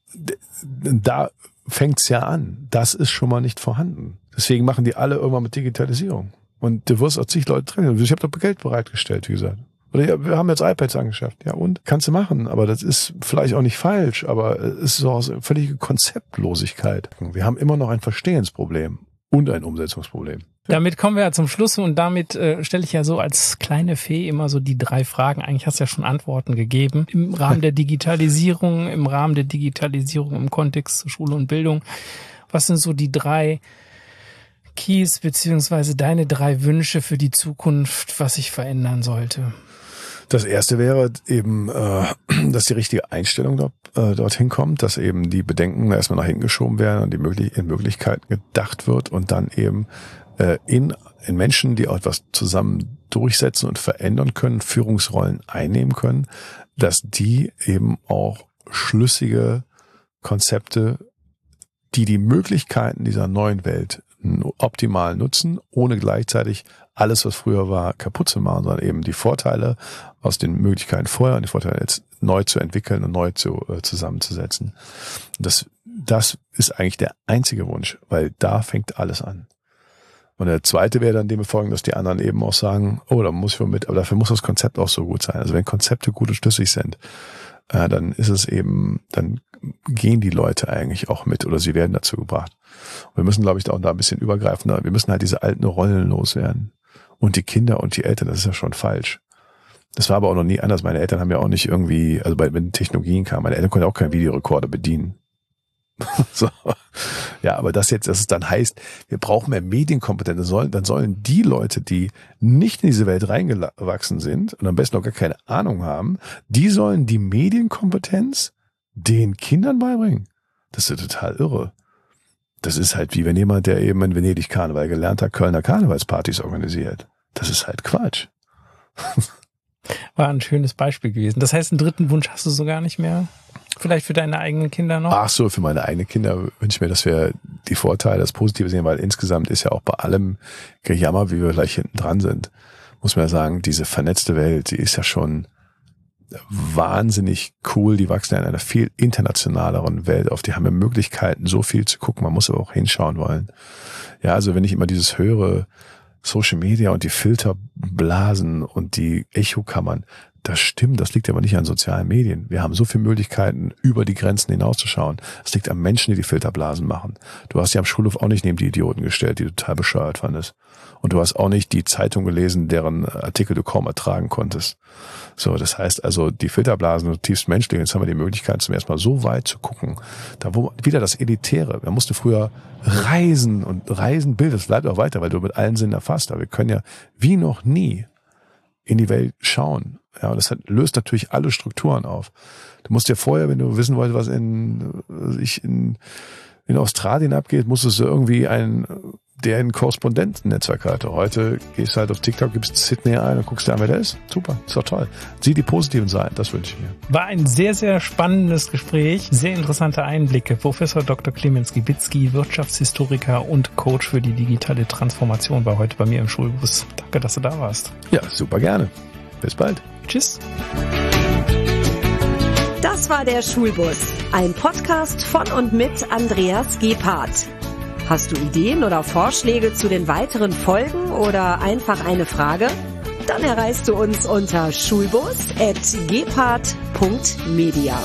C: da fängt's ja an. Das ist schon mal nicht vorhanden. Deswegen machen die alle irgendwann mit Digitalisierung. Und du wirst auch zig Leute drin. Ich habe doch Geld bereitgestellt, wie gesagt. Oder ja, wir haben jetzt iPads angeschafft. Ja, und? Kannst du machen. Aber das ist vielleicht auch nicht falsch, aber es ist so aus völlige Konzeptlosigkeit. Wir haben immer noch ein Verstehensproblem und ein Umsetzungsproblem.
B: Damit kommen wir ja zum Schluss und damit äh, stelle ich ja so als kleine Fee immer so die drei Fragen. Eigentlich hast du ja schon Antworten gegeben. Im Rahmen der Digitalisierung, im Rahmen der Digitalisierung im Kontext zu Schule und Bildung. Was sind so die drei Keys beziehungsweise deine drei Wünsche für die Zukunft, was sich verändern sollte?
C: Das erste wäre eben, äh, dass die richtige Einstellung dort, äh, dorthin kommt, dass eben die Bedenken erstmal nach hinten geschoben werden und die möglich in Möglichkeiten gedacht wird und dann eben äh, in, in Menschen, die auch etwas zusammen durchsetzen und verändern können, Führungsrollen einnehmen können, dass die eben auch schlüssige Konzepte, die die Möglichkeiten dieser neuen Welt optimal nutzen, ohne gleichzeitig alles, was früher war, kaputt zu machen, sondern eben die Vorteile aus den Möglichkeiten vorher und die Vorteile jetzt neu zu entwickeln und neu zu, äh, zusammenzusetzen. Das, das ist eigentlich der einzige Wunsch, weil da fängt alles an. Und der zweite wäre dann dem befolgen, dass die anderen eben auch sagen, oh, da muss ich wohl mit, aber dafür muss das Konzept auch so gut sein. Also wenn Konzepte gut und schlüssig sind, äh, dann ist es eben, dann gehen die Leute eigentlich auch mit oder sie werden dazu gebracht. Und wir müssen, glaube ich, auch da ein bisschen übergreifender, wir müssen halt diese alten Rollen loswerden. Und die Kinder und die Eltern, das ist ja schon falsch. Das war aber auch noch nie anders. Meine Eltern haben ja auch nicht irgendwie, also bei, wenn Technologien kamen, meine Eltern konnten auch keinen Videorekorder bedienen. so. Ja, aber das jetzt, dass es dann heißt, wir brauchen mehr Medienkompetenz, dann sollen, dann sollen die Leute, die nicht in diese Welt reingewachsen sind und am besten noch gar keine Ahnung haben, die sollen die Medienkompetenz den Kindern beibringen. Das ist total irre. Das ist halt wie wenn jemand, der eben in Venedig Karneval gelernt hat, Kölner Karnevalspartys organisiert. Das ist halt Quatsch.
B: War ein schönes Beispiel gewesen. Das heißt, einen dritten Wunsch hast du so gar nicht mehr? Vielleicht für deine eigenen Kinder noch?
C: Ach so, für meine eigenen Kinder wünsche ich mir, dass wir die Vorteile, das Positive sehen, weil insgesamt ist ja auch bei allem Gejammer, wie wir gleich hinten dran sind, muss man ja sagen, diese vernetzte Welt, die ist ja schon wahnsinnig cool. Die wachsen ja in einer viel internationaleren Welt auf. Die haben ja Möglichkeiten, so viel zu gucken. Man muss aber auch hinschauen wollen. Ja, also wenn ich immer dieses höre, Social Media und die Filterblasen und die Echokammern, das stimmt, das liegt aber nicht an sozialen Medien. Wir haben so viele Möglichkeiten, über die Grenzen hinauszuschauen. Es liegt an Menschen, die die Filterblasen machen. Du hast ja am Schulhof auch nicht neben die Idioten gestellt, die du total bescheuert fandest. Und du hast auch nicht die Zeitung gelesen, deren Artikel du kaum ertragen konntest. So, das heißt also, die Filterblasen sind tiefst menschlich. Jetzt haben wir die Möglichkeit, zum ersten Mal so weit zu gucken. Da wo wieder das Elitäre. Man musste früher reisen und reisen Bild, das bleibt auch weiter, weil du mit allen Sinnen erfasst. Aber wir können ja wie noch nie in die Welt schauen. Ja, und das hat, löst natürlich alle Strukturen auf. Du musst ja vorher, wenn du wissen wolltest, was in, ich in, in Australien abgeht, musstest du irgendwie ein der ein Korrespondentennetzwerk hatte. Heute gehst du halt auf TikTok, gibst Sydney ein und guckst dir an, wer der ist. Super, ist doch toll. Sieh die positiven Seiten, das wünsche ich mir.
B: War ein sehr, sehr spannendes Gespräch, sehr interessante Einblicke. Professor Dr. Clemens Gibitzki, Wirtschaftshistoriker und Coach für die digitale Transformation, war heute bei mir im Schulbus. Danke, dass du da warst.
C: Ja, super gerne. Bis bald.
B: Tschüss.
A: Das war der Schulbus, ein Podcast von und mit Andreas Gebhardt. Hast du Ideen oder Vorschläge zu den weiteren Folgen oder einfach eine Frage? dann erreichst du uns unter schulbus.gepard.media.